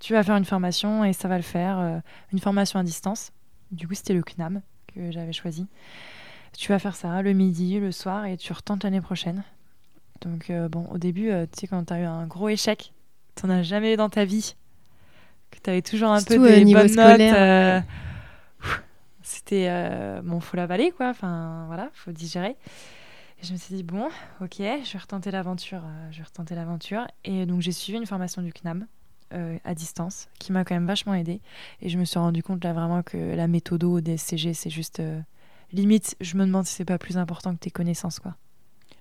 tu vas faire une formation et ça va le faire. une formation à distance. Du coup, c'était le CNAM que j'avais choisi. Tu vas faire ça le midi, le soir et tu retentes l'année prochaine. Donc, bon, au début, tu sais, quand tu as eu un gros échec, tu n'en as jamais eu dans ta vie, que tu avais toujours un peu des bonnes scolaire, notes c'était euh, bon, faut l'avaler quoi. Enfin voilà, faut digérer. Et je me suis dit bon, ok, je vais retenter l'aventure. Euh, je vais retenter l'aventure. Et donc j'ai suivi une formation du CNAM euh, à distance, qui m'a quand même vachement aidé. Et je me suis rendu compte là vraiment que la méthode au DSCG, c'est juste limite. Je me demande si c'est pas plus important que tes connaissances quoi.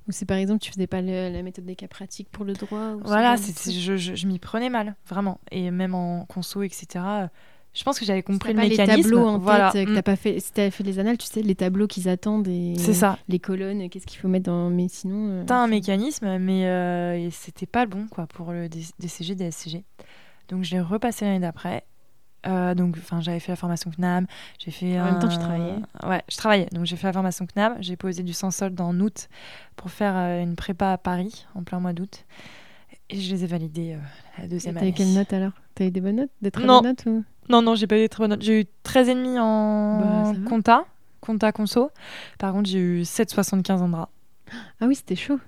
Ou c'est par exemple, tu faisais pas la méthode des cas pratiques pour le droit Voilà, je, je, je m'y prenais mal, vraiment. Et même en conso, etc je pense que j'avais compris le pas mécanisme. Les tableaux en voilà. tête, que t'as mm. pas fait. Si t'avais fait les annales, tu sais les tableaux qu'ils attendent et c'est ça. les colonnes, qu'est-ce qu'il faut mettre dans. Mais sinon. Euh, t'as un mécanisme, mais euh, c'était pas le bon quoi pour le DCG, DSCG. Donc je l'ai repassé l'année d'après. Euh, donc, enfin, j'avais fait la formation CNAM. J'ai fait. En même temps, tu travaillais. Ouais, je travaillais. Donc, j'ai fait la formation CNAM. J'ai posé du sans solde en août pour faire une prépa à Paris en plein mois d'août. Et je les ai validées la deuxième année. T'avais quelle note alors? T'as eu des bonnes notes? Des très bonnes notes ou... Non, non, j'ai pas eu des très bonnes notes. J'ai eu 13,5 en bah, compta, compta conso. Par contre, j'ai eu 7,75 en drap. Ah oui, c'était chaud.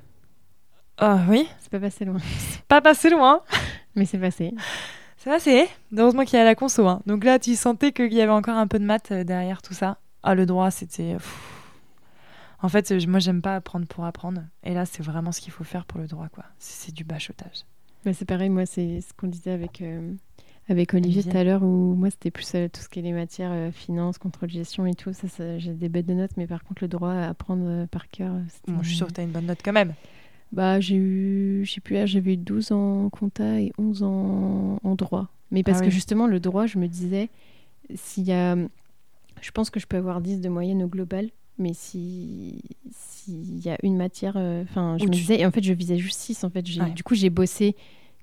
Ah oui? C'est pas passé loin. pas passé loin. Mais c'est passé. C'est passé. Heureusement qu'il y a la conso. Hein. Donc là, tu sentais qu'il y avait encore un peu de maths euh, derrière tout ça. Ah, le droit, c'était. En fait, moi, j'aime pas apprendre pour apprendre. Et là, c'est vraiment ce qu'il faut faire pour le droit, quoi. C'est du bachotage. Bah, c'est pareil, moi, c'est ce qu'on disait avec, euh, avec Olivier tout à l'heure, où moi, c'était plus euh, tout ce qui est les matières, euh, finance, contrôle gestion et tout. Ça, j'ai des bêtes de notes, mais par contre, le droit à apprendre par cœur. je suis sûre que tu as une bonne note quand même. Bah, j'ai eu, je sais plus, j'avais eu 12 en compta et 11 en, en droit. Mais parce ah que justement, le droit, je me disais, s'il y a. Je pense que je peux avoir 10 de moyenne au global mais si s'il y a une matière euh, enfin je me disais et en fait je visais juste 6 en fait du coup j'ai bossé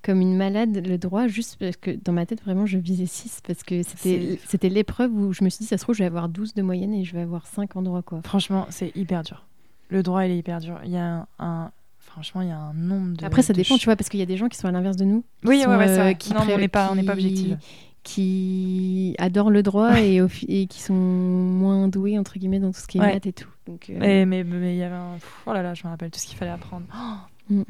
comme une malade le droit juste parce que dans ma tête vraiment je visais 6 parce que c'était c'était l'épreuve où je me suis dit ça se trouve je vais avoir 12 de moyenne et je vais avoir 5 en droit quoi franchement c'est hyper dur le droit, il est hyper dur. Il y a un, franchement, il y a un nombre de. Après, ça dépend, tu vois, parce qu'il y a des gens qui sont à l'inverse de nous. qui Oui, sont, ouais, ouais, c'est euh, vrai. qui Non, on n'est pas, on n'est pas qui- objectif. Qui adorent le droit et, qui sont moins doués, entre guillemets, dans tout ce qui est maths et tout. Donc, euh, Mais il y avait un. Oh là là, je me rappelle tout ce qu'il fallait apprendre. Oh Mm.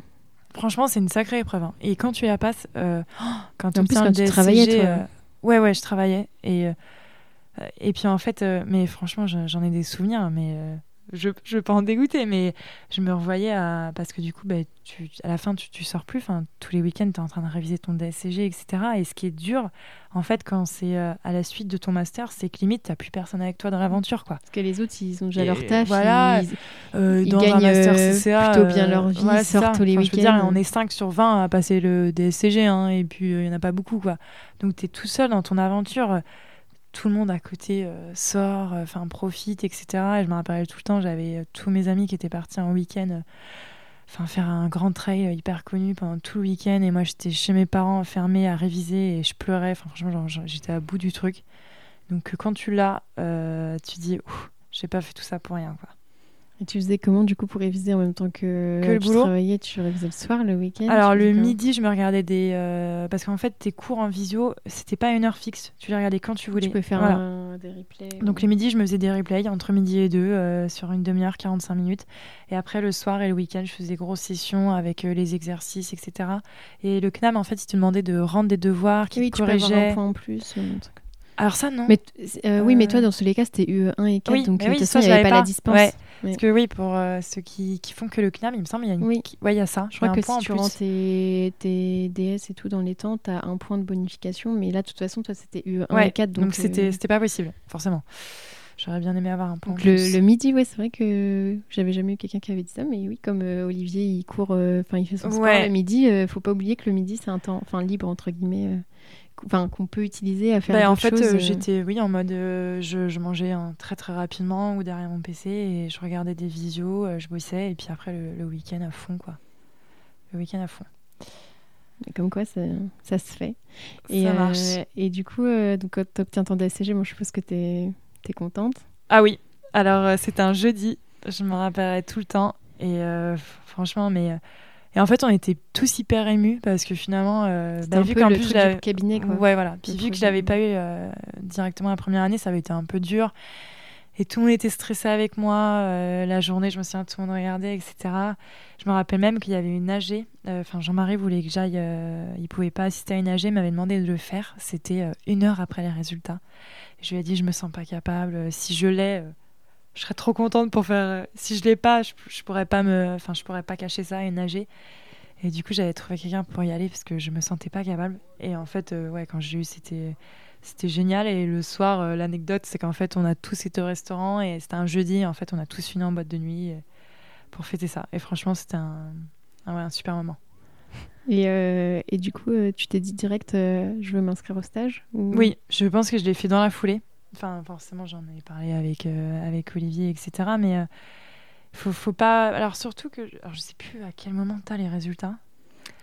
Franchement, c'est une sacrée épreuve. hein. Et quand tu la passes, euh, oh, quand En plus, quand tu travaillais, toi. euh, ouais, ouais, je travaillais. Et, euh, et puis en fait, euh, mais franchement, je- j'en ai des souvenirs, mais je je peux en dégoûter. Mais je me revoyais à. Parce que du coup, bah, tu, à la fin, tu, tu sors plus. Enfin, tous les week-ends, tu es en train de réviser ton DSCG, etc. Et ce qui est dur, en fait, quand c'est euh, à la suite de ton master, c'est que limite, tu plus personne avec toi dans l'aventure, quoi. Parce que les autres, ils ont déjà Et leur taf. voilà. ils- Euh, Ils dans gagnent, un master euh, CCA, plutôt bien leur vie, voilà, sortent ça. tous les Enfin, je veux dire, week-ends. on est 5 sur 20 à passer le DSCG, hein, et puis il y en a pas beaucoup, quoi. Donc tu es tout seul dans ton aventure. Tout le monde à côté euh, sort, euh, enfin profite, etc. Et je me rappelle tout le temps, j'avais euh, tous mes amis qui étaient partis en week-end, enfin faire un grand trail hyper connu pendant tout le week-end, et moi j'étais chez mes parents enfermée à réviser et je pleurais. Franchement, j'étais à bout du truc. Donc quand tu l'as, tu dis, j'ai pas fait tout ça pour rien, quoi. Et tu faisais comment, du coup, pour réviser en même temps que, Que le tu boulot travaillais Tu révisais le soir, le week-end Alors le midi, je me regardais des euh, parce qu'en fait tes cours en visio, c'était pas une heure fixe. Tu les regardais quand tu voulais. Tu peux faire Voilà. un- des replays. Donc les midis, je me faisais des replays entre midi et deux euh, sur une demi-heure, 45 minutes. Et après le soir et le week-end, je faisais des grosses sessions avec euh, les exercices, etc. Et le CNAM, en fait, il te demandait de rendre des devoirs, qu'il oui, te tu peux avoir un point en plus. euh. Alors ça non. Mais t- euh, oui, mais toi, Euh, dans tous les cas, c'était UE1 et 4, Oui, donc euh, de toute façon, il n'y avait l'avais pas la pas. dispense. Ouais. Parce que oui, pour euh, ceux qui, qui font que le CNAM, il me semble, il y a une. Oui. Ouais, il y a ça. Je crois que si tu rends tes, tes DS et tout dans les temps, tu as un point de bonification. Mais là, de toute façon, toi, c'était UE1 Ouais, et 4. donc c'était euh, c'était pas possible, forcément. J'aurais bien aimé avoir un point. donc le, le midi, ouais, c'est vrai que j'avais jamais eu quelqu'un qui avait dit ça. Mais oui, comme euh, Olivier, il court, euh, enfin, il fait son sport Ouais. le midi, euh, faut pas oublier que le midi, c'est un temps enfin, libre, entre guillemets, euh, enfin, qu'on peut utiliser à faire Bah, en fait, euh, euh. j'étais oui en mode euh, je, je mangeais hein, très très rapidement ou derrière mon PC et je regardais des visios, euh, je bossais et puis après le, le week-end à fond quoi. Le week-end à fond. Comme quoi, ça, ça se fait. Et, Ça euh, marche. et du coup, donc, quand tu obtiens ton DSCG, moi, je suppose que tu es, contente. Ah oui. Alors c'était un jeudi, je me rappellerai tout le temps et franchement mais et en fait on était tous hyper émus parce que finalement euh, bah, un vu qu'en plus truc du cabinet, quoi. Ouais, voilà. Puis Le vu que je l'avais pas eu euh, directement la première année, ça avait été un peu dur. Et tout le monde était stressé avec moi. euh, la journée, je me souviens, tout le monde regardait, etc. Je me rappelle même qu'il y avait une AG. euh, Enfin, Jean-Marie voulait que j'aille. il pouvait pas assister à une AG, il m'avait demandé de le faire. C'était une heure après les résultats. Je lui ai dit, je me sens pas capable. Si je l'ai, je serais trop contente pour faire. euh, si je l'ai pas, je, je pourrais pas me. Enfin, je pourrais pas cacher ça une AG. Et du coup, j'avais trouvé quelqu'un pour y aller parce que je me sentais pas capable. Et en fait, euh, ouais, quand j'ai eu, c'était c'était génial. Et le soir, euh, l'anecdote, c'est qu'en fait, on a tous été au restaurant et c'était un jeudi. En fait, on a tous fini en boîte de nuit pour fêter ça. Et franchement, c'était un, un, ouais, un super moment. Et, euh, et du coup, tu t'es dit direct, euh, je veux m'inscrire au stage ou- Oui, je pense que je l'ai fait dans la foulée. Enfin, forcément, j'en ai parlé avec, euh, avec Olivier, etc. Mais euh, faut, faut pas. Alors, surtout que. Alors, je sais plus à quel moment tu as les résultats.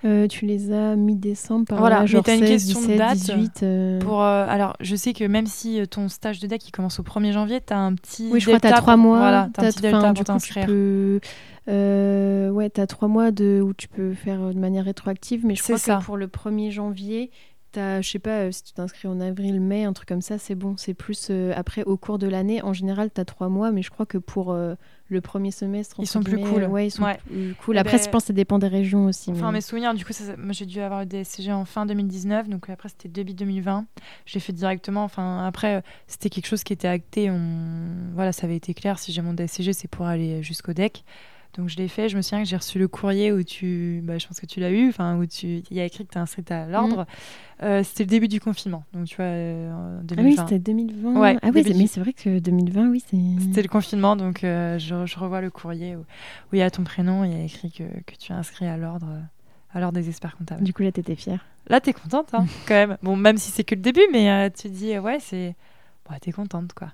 Euh, tu les as mi-décembre par Voilà, là, mais genre t'as une 16, question de 17, date 18. euh, Pour, euh, alors, je sais que même si ton stage de deck il commence au 1er janvier, tu as un petit. Oui, je crois t'as trois pour- mois. Voilà, t'as un t'as- petit delta pour tu t'inscrire. peux... ouais, t'as trois mois de... où tu peux faire de manière rétroactive, mais je crois ça. que pour le 1er janvier, t'as, je sais pas, euh, si tu t'inscris en avril, mai, un truc comme ça, c'est bon. C'est plus euh, après, au cours de l'année, en général, t'as trois mois, mais je crois que pour euh, le premier semestre, Ils sont plus cool. Ouais, ils sont Ouais. plus cool. Eh Après, ben, je pense que ça dépend des régions aussi. Enfin, mais- mes souvenirs, du coup, ça, ça- moi j'ai dû avoir le DSCG en fin 2019, donc après c'était début 2020. Je l'ai fait directement. Enfin, après, c'était quelque chose qui était acté. On... Voilà, ça avait été clair. Si j'ai mon DSCG, c'est pour aller jusqu'au deck. Donc je l'ai fait. Je me souviens que j'ai reçu le courrier où tu. Bah, je pense que tu l'as eu. Enfin, où tu. Il y a écrit que tu es inscrite à l'ordre. Euh, c'était le début du confinement. Donc tu vois, euh, en Ah oui, 2020. c'était 2020. Ouais, ah oui, du- mais c'est vrai que 2020, oui, c'est. C'était le confinement, donc euh, je, je revois le courrier où, où il y a ton prénom, il y a écrit que, que tu es inscrit à l'ordre à l'ordre des experts comptables. Du coup, là, t'étais fière. Là, t'es contente, hein, quand même. Bon, même si c'est que le début, mais euh, tu te dis, ouais, c'est. Bah, t'es contente, quoi.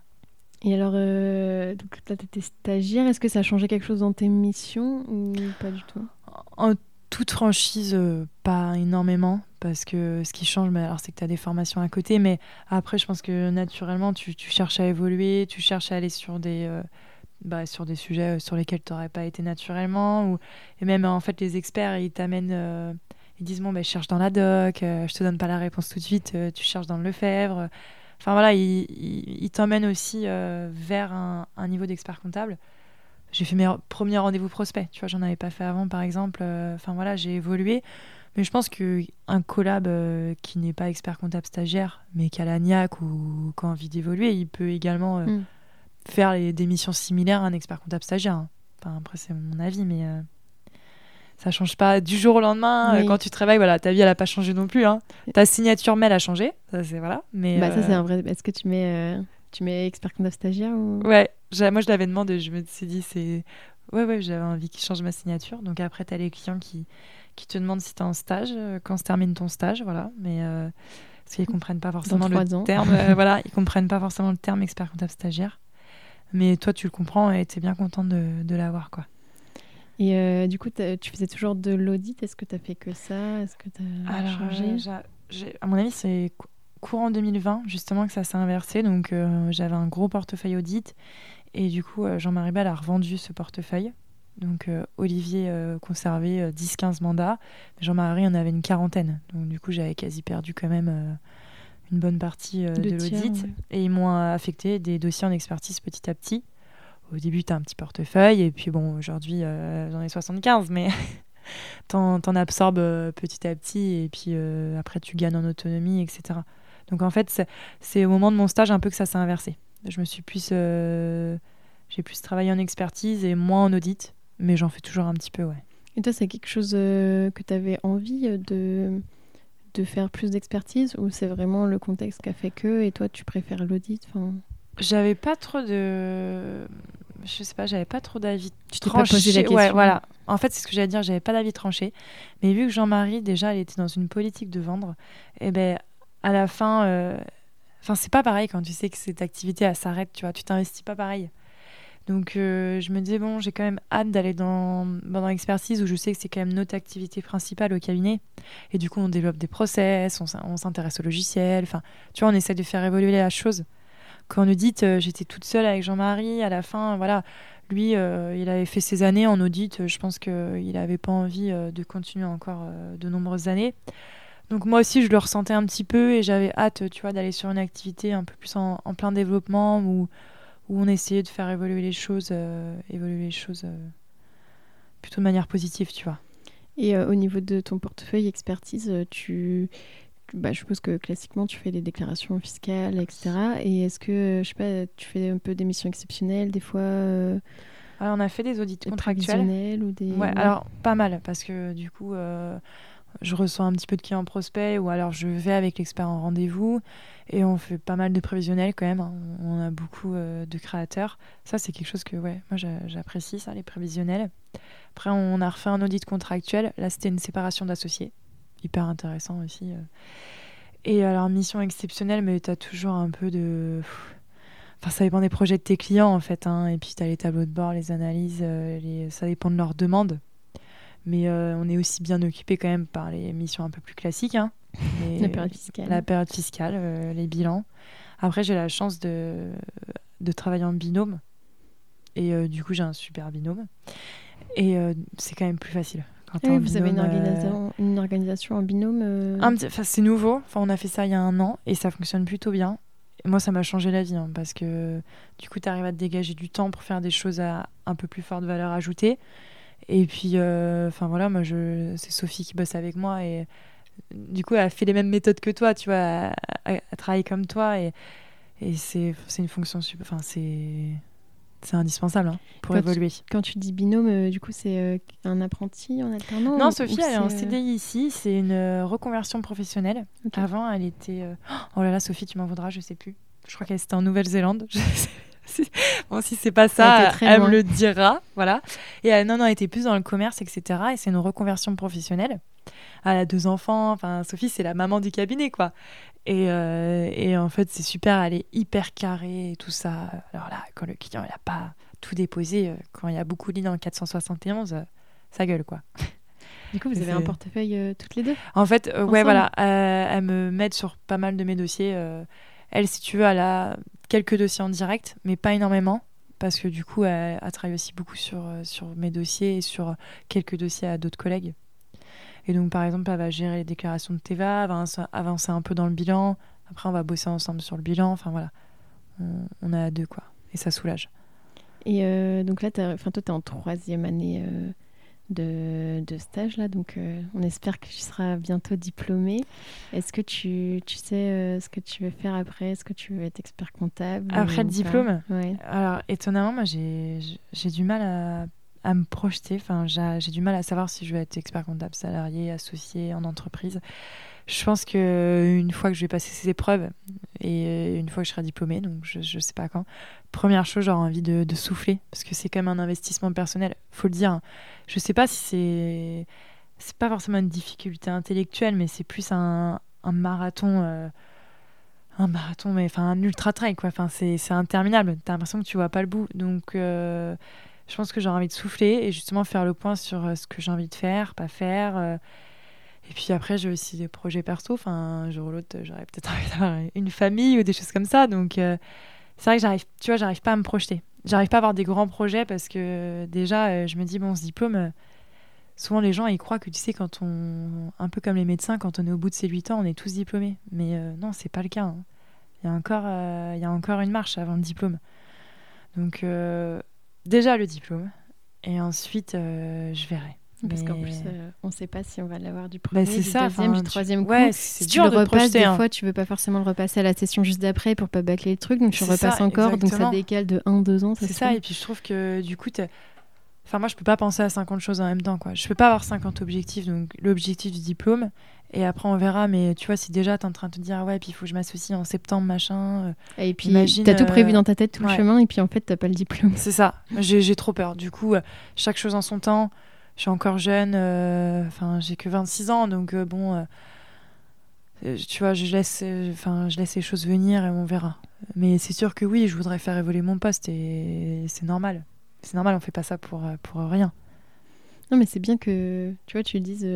Et alors, euh, donc là, t'étais stagiaire. Est-ce que ça a changé quelque chose dans tes missions ou pas du tout? En toute franchise, euh, pas énormément, parce que ce qui change, alors, c'est que tu as des formations à côté, mais après, je pense que naturellement, tu, tu cherches à évoluer, tu cherches à aller sur des. euh, bah, sur des sujets sur lesquels tu n'aurais pas été naturellement. Ou... Et même, en fait, les experts, ils t'amènent, ils disent, bon, bah, cherche dans la doc, je te donne pas la réponse tout de suite, tu cherches dans le Lefebvre. Enfin voilà, il, t'emmènent aussi vers un, un niveau d'expert comptable j'ai fait mes premiers rendez-vous prospects. Tu vois, j'en avais pas fait avant, par exemple. Euh, enfin voilà, j'ai évolué. Mais je pense qu'un collab euh, qui n'est pas expert comptable stagiaire, mais qui a la niaque ou qui a envie d'évoluer, il peut également euh, mm. faire des missions similaires à un expert comptable stagiaire. Hein. Enfin, après, c'est mon avis, mais ça change pas du jour au lendemain. quand tu travailles, voilà, ta vie, elle a pas changé non plus. Hein. Ta signature mail a changé. Ça, c'est voilà. Mais, bah, ça, c'est un vrai. Est-ce que tu mets, tu mets expert comptable stagiaire ou... Ouais, moi, je l'avais demandé. Je me suis dit, c'est. Ouais, ouais, j'avais envie qu'il change ma signature. Donc après, tu as les clients qui, qui te demandent si tu es en stage, euh, quand se termine ton stage, voilà. Mais euh, parce qu'ils comprennent pas forcément le terme. Euh, voilà, ils comprennent pas forcément le terme expert comptable stagiaire. Mais toi, tu le comprends et tu es bien content de, de l'avoir, quoi. Et du coup, tu faisais toujours de l'audit. Est-ce que tu as fait que ça? Est-ce que tu as changé? À mon avis, c'est courant 2020, justement, que ça s'est inversé. Donc, j'avais un gros portefeuille audit et du coup, euh, Jean-Marie Bell a revendu ce portefeuille. Donc euh, Olivier euh, conservait 10-15 mandats, Jean-Marie en avait une quarantaine. Donc du coup, j'avais quasi perdu quand même une bonne partie de, l'audit. Et ils m'ont affecté des dossiers en expertise petit à petit. Au début, tu as un petit portefeuille, et puis bon, aujourd'hui, j'en ai 75, mais t'en, en absorbes petit à petit, et puis après, tu gagnes en autonomie, etc. Donc en fait, c'est au moment de mon stage un peu que ça s'est inversé. Je me suis plus, euh, j'ai plus travaillé en expertise et moins en audit, mais j'en fais toujours un petit peu, ouais. Et toi, c'est quelque chose euh, que tu avais envie euh, de, de faire plus d'expertise ou c'est vraiment le contexte qui a fait que et toi, tu préfères l'audit. J'avais pas trop de. Je sais pas, j'avais pas trop d'avis Tu t'es pas posé la question. Ouais, voilà. En fait, c'est ce que j'allais dire, j'avais pas d'avis tranché. Mais vu que Jean-Marie, déjà, elle était dans une politique de vendre, et eh ben à la fin, Enfin, c'est pas pareil quand tu sais que cette activité, elle s'arrête, tu vois. Tu t'investis pas pareil. Donc, euh, je me disais, bon, j'ai quand même hâte d'aller dans, dans l'expertise où je sais que c'est quand même notre activité principale au cabinet. Et du coup, on développe des process, on, s'intéresse au logiciel. Enfin, tu vois, on essaie de faire évoluer la chose. Quand on audit, euh, j'étais toute seule avec Jean-Marie. À la fin, voilà, lui, euh, il avait fait ses années en audit. Je pense qu'il n'avait pas envie de continuer encore de nombreuses années. Donc moi aussi, je le ressentais un petit peu et j'avais hâte, tu vois, d'aller sur une activité un peu plus en, plein développement où, où on essayait de faire évoluer les choses, euh, évoluer les choses euh, plutôt de manière positive, tu vois. Et euh, au niveau de ton portefeuille expertise, tu, bah, je suppose que classiquement tu fais des déclarations fiscales, etc. Et est-ce que, je sais pas, tu fais un peu des missions exceptionnelles, des fois alors, on a fait des audits contractuels. ou des... Ouais, alors pas mal, parce que du coup, je reçois un petit peu de clients prospects ou alors je vais avec l'expert en rendez-vous et on fait pas mal de prévisionnels quand même. Hein. On a beaucoup euh, de créateurs. Ça, c'est quelque chose que ouais, moi j'apprécie, ça, les prévisionnels. Après, on a refait un audit contractuel. Là, c'était une séparation d'associés. Hyper intéressant aussi. Euh. Et alors, mission exceptionnelle, mais tu as toujours un peu de. Enfin, ça dépend des projets de tes clients en fait. Hein. Et puis, tu as les tableaux de bord, les analyses, euh, les... ça dépend de leurs demandes. Mais euh, on est aussi bien occupé quand même par les missions un peu plus classiques. Hein. la période fiscale. La période fiscale, euh, les bilans. Après, j'ai la chance de, de travailler en binôme. Et euh, du coup, j'ai un super binôme. Et c'est quand même plus facile. Quand vous avez une organisation, une organisation en binôme C'est nouveau. Enfin, on a fait ça il y a un an et ça fonctionne plutôt bien. moi, ça m'a changé la vie hein, parce que du coup, tu arrives à te dégager du temps pour faire des choses à un peu plus forte valeur ajoutée. Et puis, euh, enfin voilà, moi, je, c'est Sophie qui bosse avec moi et du coup, elle a fait les mêmes méthodes que toi, tu vois, elle, travaille comme toi et, et c'est, c'est une fonction super. Enfin, c'est. C'est indispensable hein, pour évoluer. quand tu dis binôme, euh, du coup, c'est euh, un apprenti en alternance Non, Sophie, elle est en CDI ici. C'est une reconversion professionnelle. Avant, elle était. Oh là là, Sophie, tu m'en voudras, je sais plus. Je crois qu'elle était en Nouvelle-Zélande. bon, si c'est pas ça, elle me le dira. Voilà. Et elle, non, non, elle était plus dans le commerce, etc. Et c'est une reconversion professionnelle. Elle a deux enfants. Enfin, Sophie, c'est la maman du cabinet, quoi. Et, euh, et en fait, c'est super. Elle est hyper carrée et tout ça. Alors là, quand le client, il a pas tout déposé, euh, quand il y a beaucoup de lignes en 471, euh, ça gueule, quoi. Du coup, vous avez un portefeuille toutes les deux En fait, ouais, voilà. elle me met sur pas mal de mes dossiers. elle, si tu veux, elle a quelques dossiers en direct, mais pas énormément. parce que du coup, elle, travaille aussi beaucoup sur, sur mes dossiers et sur quelques dossiers à d'autres collègues. Et donc, par exemple, elle va gérer les déclarations de TVA, avancer, avancer un peu dans le bilan. Après, on va bosser ensemble sur le bilan. Enfin, voilà. On, on est à deux, quoi. Et ça soulage. Et euh, donc là, enfin, toi, tu es en troisième année euh, de, de, stage, là, donc euh, on espère que tu seras bientôt diplômé. Est-ce que tu, tu sais ce que tu veux faire après? Est-ce que tu veux être expert comptable? Après le diplôme? ouais. Alors, étonnamment, moi, j'ai du mal à, à me projeter. Enfin, j'ai du mal à savoir si je vais être expert comptable, salarié, associé en entreprise je pense que une fois que je vais passer ces épreuves et une fois que je serai diplômée, donc je ne sais pas quand, première chose, j'aurai envie de, souffler parce que c'est même un investissement personnel. Faut le dire. Je sais pas si c'est c'est pas forcément une difficulté intellectuelle, mais c'est plus un, marathon. Euh, un marathon, mais enfin un ultra trail quoi. Enfin c'est interminable. T'as l'impression que tu vois pas le bout. Donc euh, je pense que j'ai envie de souffler et justement faire le point sur euh, ce que j'ai envie de faire, pas faire. Et puis après, j'ai aussi des projets perso. Enfin, un jour ou l'autre, j'aurais peut-être envie d'avoir une famille ou des choses comme ça. Donc, euh, c'est vrai que j'arrive, tu vois, j'arrive pas à me projeter. J'arrive pas à avoir des grands projets parce que déjà, euh, je me dis, bon, ce diplôme, euh, souvent les gens, ils croient que, tu sais, quand on. Un peu comme les médecins, quand on est au bout de ses 8 ans, on est tous diplômés. Mais non, c'est pas le cas. Hein. Il, y a encore, il y a encore une marche avant le diplôme. Donc, déjà le diplôme. Et ensuite, je verrai. Parce qu'en plus, euh, on ne sait pas si on va l'avoir du bah, premier, du ça, deuxième, du troisième coup. Ouais, si tu le repasses, des hein. fois, tu veux pas forcément le repasser à la session juste d'après pour pas bâcler le truc, donc tu repasses encore, donc ça décale de 1-2 ans. C'est ça, et puis je trouve que du coup, enfin moi, je peux pas penser à 50 choses en même temps, quoi. Je peux pas avoir 50 objectifs, donc l'objectif du diplôme, et après on verra, mais tu vois, si déjà tu es en train de te dire, ah ouais, puis il faut que je m'associe en septembre, machin. Euh, et puis tu as tout prévu euh, dans ta tête, tout le chemin, et puis en fait, t'as pas le diplôme. C'est ça, j'ai trop peur. Du coup, chaque chose en son temps je suis encore jeune, euh, enfin j'ai que 26 ans, donc euh, bon, euh, tu vois, je laisse, enfin je laisse les choses venir et on verra. Mais c'est sûr que oui, je voudrais faire évoluer mon poste et c'est normal. C'est normal, on fait pas ça pour, pour rien. Non, mais c'est bien que tu vois, tu dises.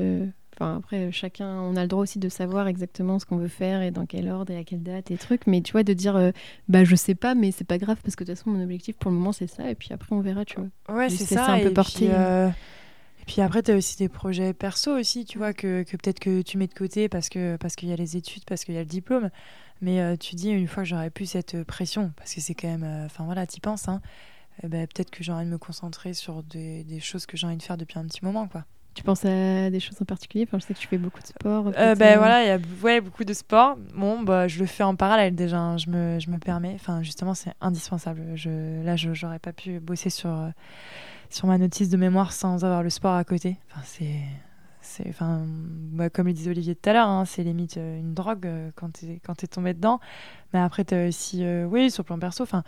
Enfin, après, chacun, on a le droit aussi de savoir exactement ce qu'on veut faire et dans quel ordre et à quelle date et trucs. Mais tu vois, de dire, bah, je sais pas, mais c'est pas grave parce que de toute façon, mon objectif pour le moment, c'est ça. Et puis après, on verra, tu vois. Ouais, c'est ça. un peu porté. Puis après, tu as aussi des projets perso aussi, tu vois, que, que peut-être que tu mets de côté parce qu'il parce qu'il y a les études, parce qu'il y a le diplôme. Mais euh, tu dis, une fois que j'aurais plus cette pression, parce que c'est quand même. Euh, enfin voilà, tu penses, hein, eh ben, peut-être que j'ai envie de me concentrer sur des, des choses que j'ai envie de faire depuis un petit moment, quoi. Tu penses à des choses en particulier? Enfin, Je sais que tu fais beaucoup de sport. Euh, ben voilà, il y a ouais, beaucoup de sport. Bon, bah, je le fais en parallèle déjà, hein, je, me, je me permets. Enfin, justement, c'est indispensable. Je, là, je n'aurais pas pu bosser sur sur ma notice de mémoire sans avoir le sport à côté. Enfin, c'est. c'est enfin, bah, comme le disait Olivier tout à l'heure, hein, c'est limite euh, une drogue euh, quand tu es, quand es tombé dedans. Mais après, tu as aussi, euh, oui, sur le plan perso, enfin,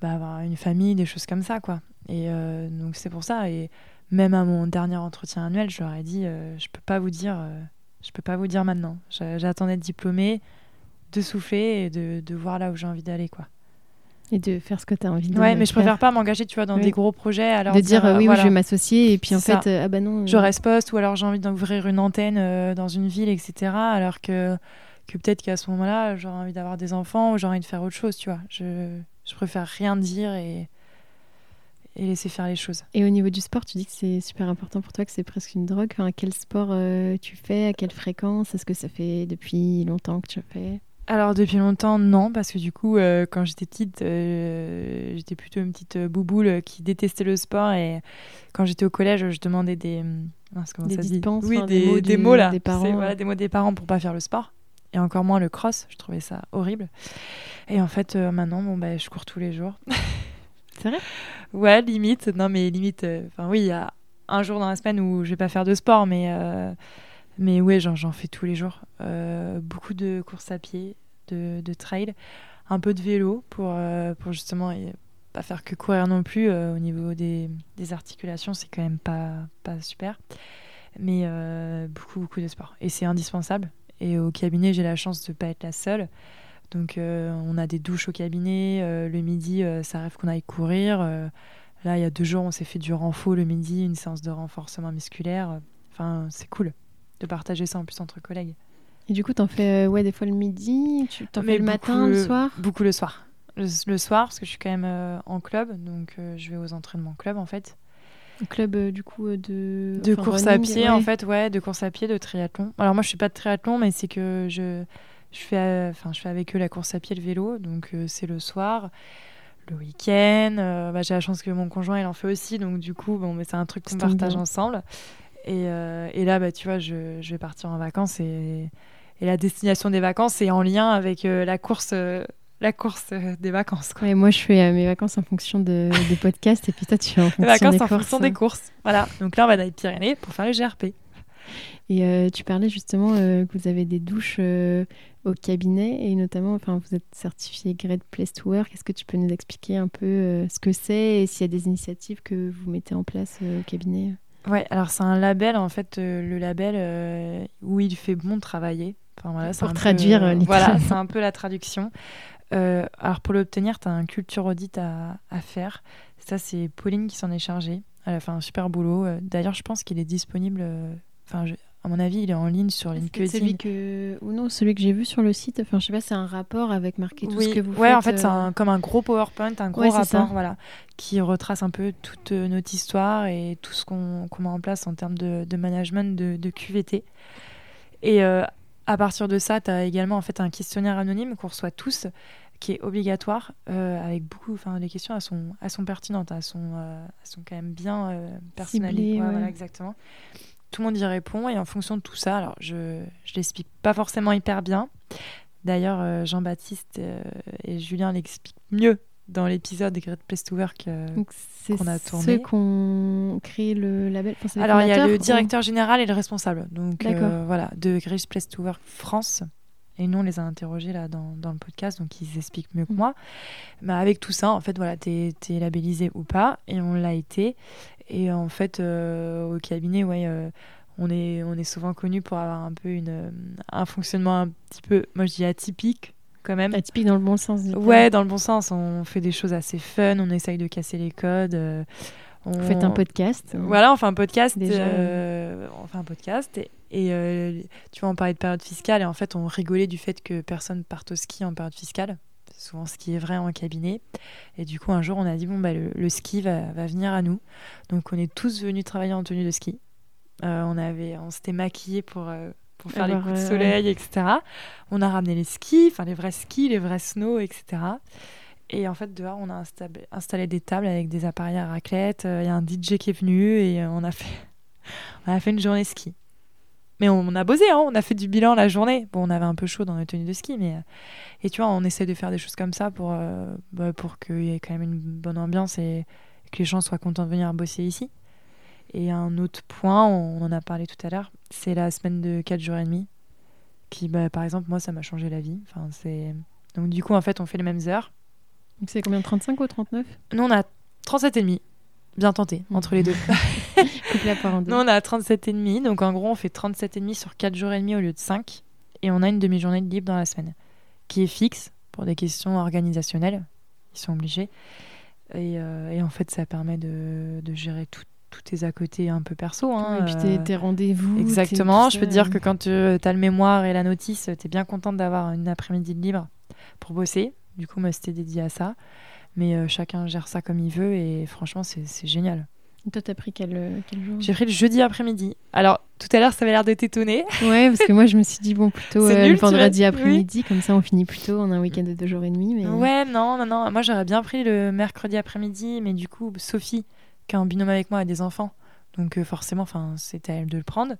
bah, avoir une famille, des choses comme ça, quoi. Et donc, c'est pour ça. Et même à mon dernier entretien annuel, je leur ai dit, je peux pas vous dire, je peux pas vous dire maintenant. J'attendais d'être diplômée, de souffler et de, de voir là où j'ai envie d'aller, quoi. Et de faire ce que tu as envie de Ouais, mais je préfère pas m'engager, tu vois, dans des gros projets. Alors de dire, euh, oui, oui, je vais m'associer et puis en fait, euh, ah bah non. Je euh. reste poste ou alors j'ai envie d'ouvrir une antenne dans une ville, etc. Alors que, que peut-être qu'à ce moment-là, j'aurais envie d'avoir des enfants ou j'aurais envie de faire autre chose, tu vois. Je, je préfère rien dire et, et laisser faire les choses. Et au niveau du sport, tu dis que c'est super important pour toi, que c'est presque une drogue. Enfin, quel sport tu fais? À quelle fréquence? Est-ce que ça fait depuis longtemps que tu fais? Alors depuis longtemps non parce que du coup euh, quand j'étais petite euh, j'étais plutôt une petite euh, bouboule qui détestait le sport et quand j'étais au collège je demandais des des dispenses, oui des, mots, là. des parents voilà des mots des parents pour pas faire le sport et encore moins le cross je trouvais ça horrible et en fait maintenant bon bah, je cours tous les jours c'est vrai? Ouais limite non mais limite enfin oui il y a un jour dans la semaine où je vais pas faire de sport mais mais ouais, j'en fais tous les jours. Euh, beaucoup de courses à pied, de, de, trail, un peu de vélo pour, euh, pour justement pas faire que courir non plus. Euh, au niveau des, des articulations, c'est quand même pas, pas super. Mais beaucoup, beaucoup de sport. Et c'est indispensable. Et au cabinet, j'ai la chance de ne pas être la seule. Donc on a des douches au cabinet. le midi, ça rêve qu'on aille courir. là, il y a deux jours, on s'est fait du renfort le midi, une séance de renforcement musculaire. Enfin, c'est cool de partager ça en plus entre collègues. Et du coup, t'en fais euh, ouais, des fois le midi, tu t'en fais le matin, le, soir? Beaucoup le soir. le, soir, parce que je suis quand même en club, donc je vais aux entraînements club en fait. Club du coup de de course à pied en fait ouais de course à pied de triathlon alors moi je suis pas de triathlon mais c'est que je je fais enfin je fais avec eux la course à pied le vélo donc c'est le soir le week-end. Euh, bah, j'ai la chance que mon conjoint il en fait aussi, donc du coup, bon, mais c'est un truc qu'on partage ensemble. Et, euh, et, là, bah, tu vois, je, je, vais partir en vacances et, et, la destination des vacances est en lien avec euh, la course. La course des vacances. Quoi. moi, je fais mes vacances en fonction de, des podcasts et puis toi, tu fais en fonction vacances des en courses. fonction des courses. Voilà. Donc là, on va dans les Pyrénées pour faire le GRP. Et tu parlais justement que vous avez des douches au cabinet et notamment, enfin, vous êtes certifié Great Place to Work. Est-ce que tu peux nous expliquer un peu euh, ce que c'est et s'il y a des initiatives que vous mettez en place euh, au cabinet? Ouais, alors c'est un label en fait, euh, le label où il fait bon travailler. Enfin, voilà, pour traduire, peu, voilà, c'est un peu la traduction. Alors pour l'obtenir, tu as un culture audit à, à faire. Ça, c'est Pauline qui s'en est chargée. Elle a fait un super boulot. D'ailleurs, je pense qu'il est disponible. Enfin, à mon avis, il est en ligne sur LinkedIn. Celui que ou non, celui que j'ai vu sur le site. Enfin, je sais pas, c'est un rapport avec marqué tout ce que vous ouais, faites. en fait, c'est euh. comme un gros PowerPoint, un gros rapport, voilà, qui retrace un peu toute euh, notre histoire et tout ce qu'on met en place en termes de, management de, QVT. Et euh, à partir de ça, tu as également en fait un questionnaire anonyme qu'on reçoit tous qui est obligatoire avec beaucoup enfin les questions elles sont elles sont pertinentes elles sont elles sont quand même bien personnalisées. Voilà exactement. Tout le monde y répond et en fonction de tout ça, alors je ne l'explique pas forcément hyper bien. D'ailleurs, euh, Jean-Baptiste euh, et Julien l'expliquent mieux dans l'épisode Great Place to Work euh, qu'on a tourné. C'est ceux qu'on crée le label. Alors il y a le directeur général et le responsable. Donc voilà, de Great Place to Work France. Et nous, on les a interrogés là dans, dans le podcast, donc ils expliquent mieux que mm. moi. Mais avec tout ça, en fait, voilà, t'es es labellisé ou pas, et on l'a été. Et en fait, euh, au cabinet, ouais, euh, on, est, on est souvent connu pour avoir un peu une, euh, un fonctionnement un petit peu, moi je dis atypique quand même. Atypique dans le bon sens. Ouais, dans le bon sens. On fait des choses assez fun, on essaye de casser les codes. on... Vous faites un podcast. Voilà, on fait un podcast. Déjà. on fait un podcast. Et, tu vois, on parlait de période fiscale et en fait, on rigolait du fait que personne parte au ski en période fiscale souvent ce qui est vrai en cabinet. Et du coup, un jour, on a dit, bon, bah, le, ski va, va, venir à nous. Donc, on est tous venus travailler en tenue de ski. Euh, on avait, on s'était maquillés pour, euh, pour faire les coups de soleil, etc. On a ramené les skis, enfin les vrais skis, les vrais snow, etc. Et en fait, dehors, on a installé des tables avec des appareils à raclette. Il y a un DJ qui est venu et on a fait, on a fait une journée ski. Mais on, a bossé, hein, on a fait du bilan la journée. Bon, on avait un peu chaud dans nos tenues de ski, mais. Euh, et tu vois, on essaie de faire des choses comme ça pour, euh, bah, pour qu'il y ait quand même une bonne ambiance et que les gens soient contents de venir bosser ici. Et un autre point, on en a parlé tout à l'heure, c'est la semaine de 4 jours et demi. Qui, bah, par exemple, moi, ça m'a changé la vie. Enfin, c'est... Donc, du coup, en fait, on fait les mêmes heures. Donc, c'est combien 35 ou 39 Nous, on a 37 et demi. Bien tenté, entre les deux. Nous, on a 37,5. Donc, en gros, on fait 37,5 sur 4 jours et demi au lieu de 5. Et on a une demi-journée de libre dans la semaine, qui est fixe pour des questions organisationnelles. Ils sont obligés. Et, euh, en fait, ça permet de, gérer tous tes à côté un peu perso. Hein, et puis tes, euh, tes rendez-vous. Exactement. Je peux te dire que quand tu as le mémoire et la notice, tu es bien contente d'avoir une après-midi de libre pour bosser. Du coup, moi, c'était dédié à ça. Mais euh, chacun gère ça comme il veut et franchement, c'est génial. Toi, t'as pris quel, euh, quel jour? J'ai pris le jeudi après-midi. Alors, tout à l'heure, ça avait l'air de t'étonner. Ouais, parce que moi, je me suis dit, bon, plutôt euh, le vendredi après-midi, comme ça, on finit plus tôt. On a un week-end de deux jours et demi. Mais... Ouais, non, non, non. Moi, j'aurais bien pris le mercredi après-midi, mais du coup, Sophie, qui est en binôme avec moi, a des enfants. Donc, forcément, c'était à elle de le prendre.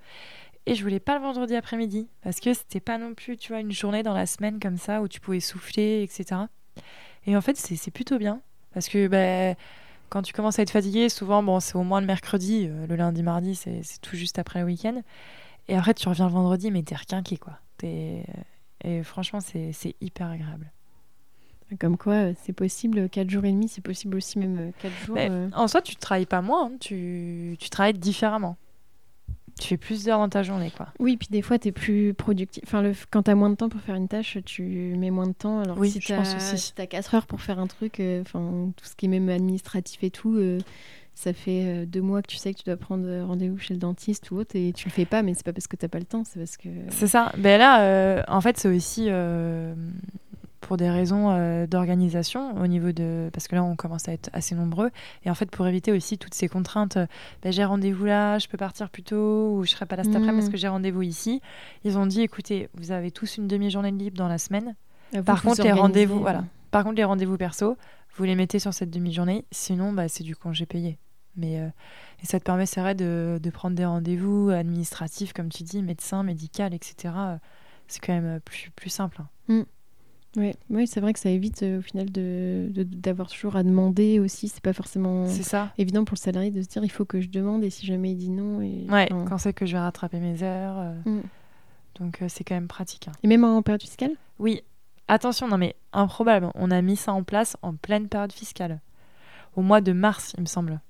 Et je voulais pas le vendredi après-midi, parce que c'était pas non plus, tu vois, une journée dans la semaine comme ça, où tu pouvais souffler, etc. Et en fait, c'est plutôt bien. Parce que bah, quand tu commences à être fatigué, souvent, bon, c'est au moins le mercredi. Euh, le lundi, mardi, c'est tout juste après le week-end. Et après, tu reviens le vendredi, mais t'es requinqué, quoi. Et franchement, c'est hyper agréable. Comme quoi, c'est possible 4 jours et demi, c'est possible aussi même 4 jours. Bah, euh. En soi, tu travailles pas moins, hein. tu, tu travailles différemment tu fais plus d'heures dans ta journée, quoi. Oui, puis des fois, tu es plus productif. Enfin, le... quand tu as moins de temps pour faire une tâche, tu mets moins de temps. Alors, oui, si tu as... si as 4 heures pour faire un truc, euh, enfin, tout ce qui est même administratif et tout, euh, ça fait euh, deux mois que tu sais que tu dois prendre rendez-vous chez le dentiste ou autre et tu le fais pas, mais c'est pas parce que t'as pas le temps, c'est parce que. C'est ça. Ben là, en fait, c'est aussi pour des raisons euh, d'organisation au niveau de parce que là on commence à être assez nombreux. Et en fait pour éviter aussi toutes ces contraintes euh, ben, j'ai rendez-vous là je peux partir plus tôt ou je serai pas là cet après parce Mm. que j'ai rendez-vous ici. Ils ont dit écoutez vous avez tous une demi-journée de libre dans la semaine. Vous par vous contre les rendez-vous voilà. Par contre les rendez-vous perso vous les mettez sur cette demi-journée. Sinon bah, c'est du congé payé. Mais euh, et ça te permet c'est vrai de, de prendre des rendez-vous administratifs comme tu dis médecin médical etc c'est quand même plus, plus simple hein. Ouais, ouais, c'est vrai que ça évite euh, au final de de- d'avoir toujours à demander aussi. C'est pas forcément ça évident pour le salarié de se dire il faut que je demande et si jamais il dit non. Et, Ouais, enfin, quand c'est que je vais rattraper mes heures. euh, Mm. Donc euh, c'est quand même pratique. hein. Et même en période fiscale? Oui, attention, non mais improbable. On a mis ça en place en pleine période fiscale. Au mois de mars, il me semble.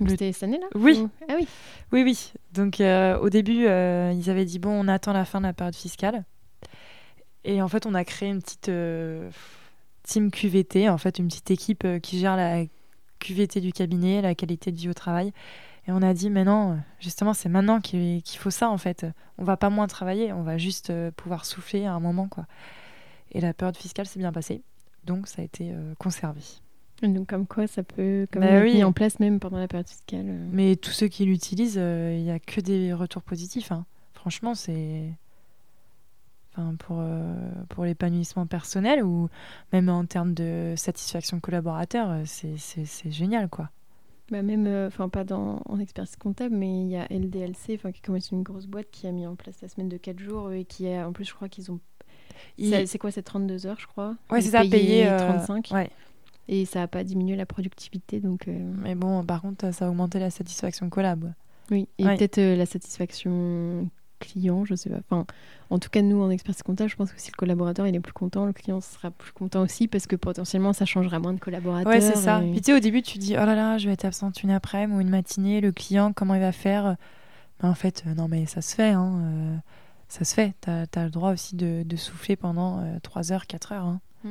Le- C'était cette année-là? Oui. Ou- Ah oui. Oui, oui. Donc au début, ils avaient dit bon, on attend la fin de la période fiscale. Et en fait, on a créé une petite euh, team QVT, en fait, une petite équipe euh, qui gère la QVT du cabinet, la qualité de vie au travail. Et on a dit, mais non, justement, c'est maintenant qu'il faut ça, en fait. On va pas moins travailler, on va juste euh, pouvoir souffler à un moment, quoi. Et la période fiscale s'est bien passée, donc ça a été euh, conservé. Donc comme quoi ça peut quand Bah oui. mis en place même pendant la période fiscale. euh. Mais tous ceux qui l'utilisent, euh, il n'y a que des retours positifs. hein. Franchement, c'est. Enfin, pour, euh, pour l'épanouissement personnel ou même en termes de satisfaction collaborateur, euh, c'est- c'est c'est génial, quoi. Bah même, euh, enfin pas dans, en expertise comptable, mais il y a LDLC, qui commence une grosse boîte qui a mis en place la semaine de 4 jours et qui a, en plus je crois qu'ils ont, Il- c'est c'est quoi, c'est 32 heures je crois? Ouais, c'est ça, euh, 35 ouais. et ça a pas diminué la productivité donc euh, Mais bon, par contre, ça a augmenté la satisfaction collab. oui et Ouais. peut-être la satisfaction client, je sais pas. Enfin, en tout cas nous en expertise comptable, je pense que si le collaborateur il est plus content, le client sera plus content aussi parce que potentiellement ça changera moins de collaborateurs. Ouais, c'est ça. et- Puis tu sais, au début, tu dis, oh là là, je vais être absente une après-midi ou une matinée, le client, comment il va faire? Mais en fait, euh, non, mais ça se fait, hein. euh, ça se fait. T'as as le droit aussi de, de souffler pendant 3 heures, 4 heures. hein. Mm.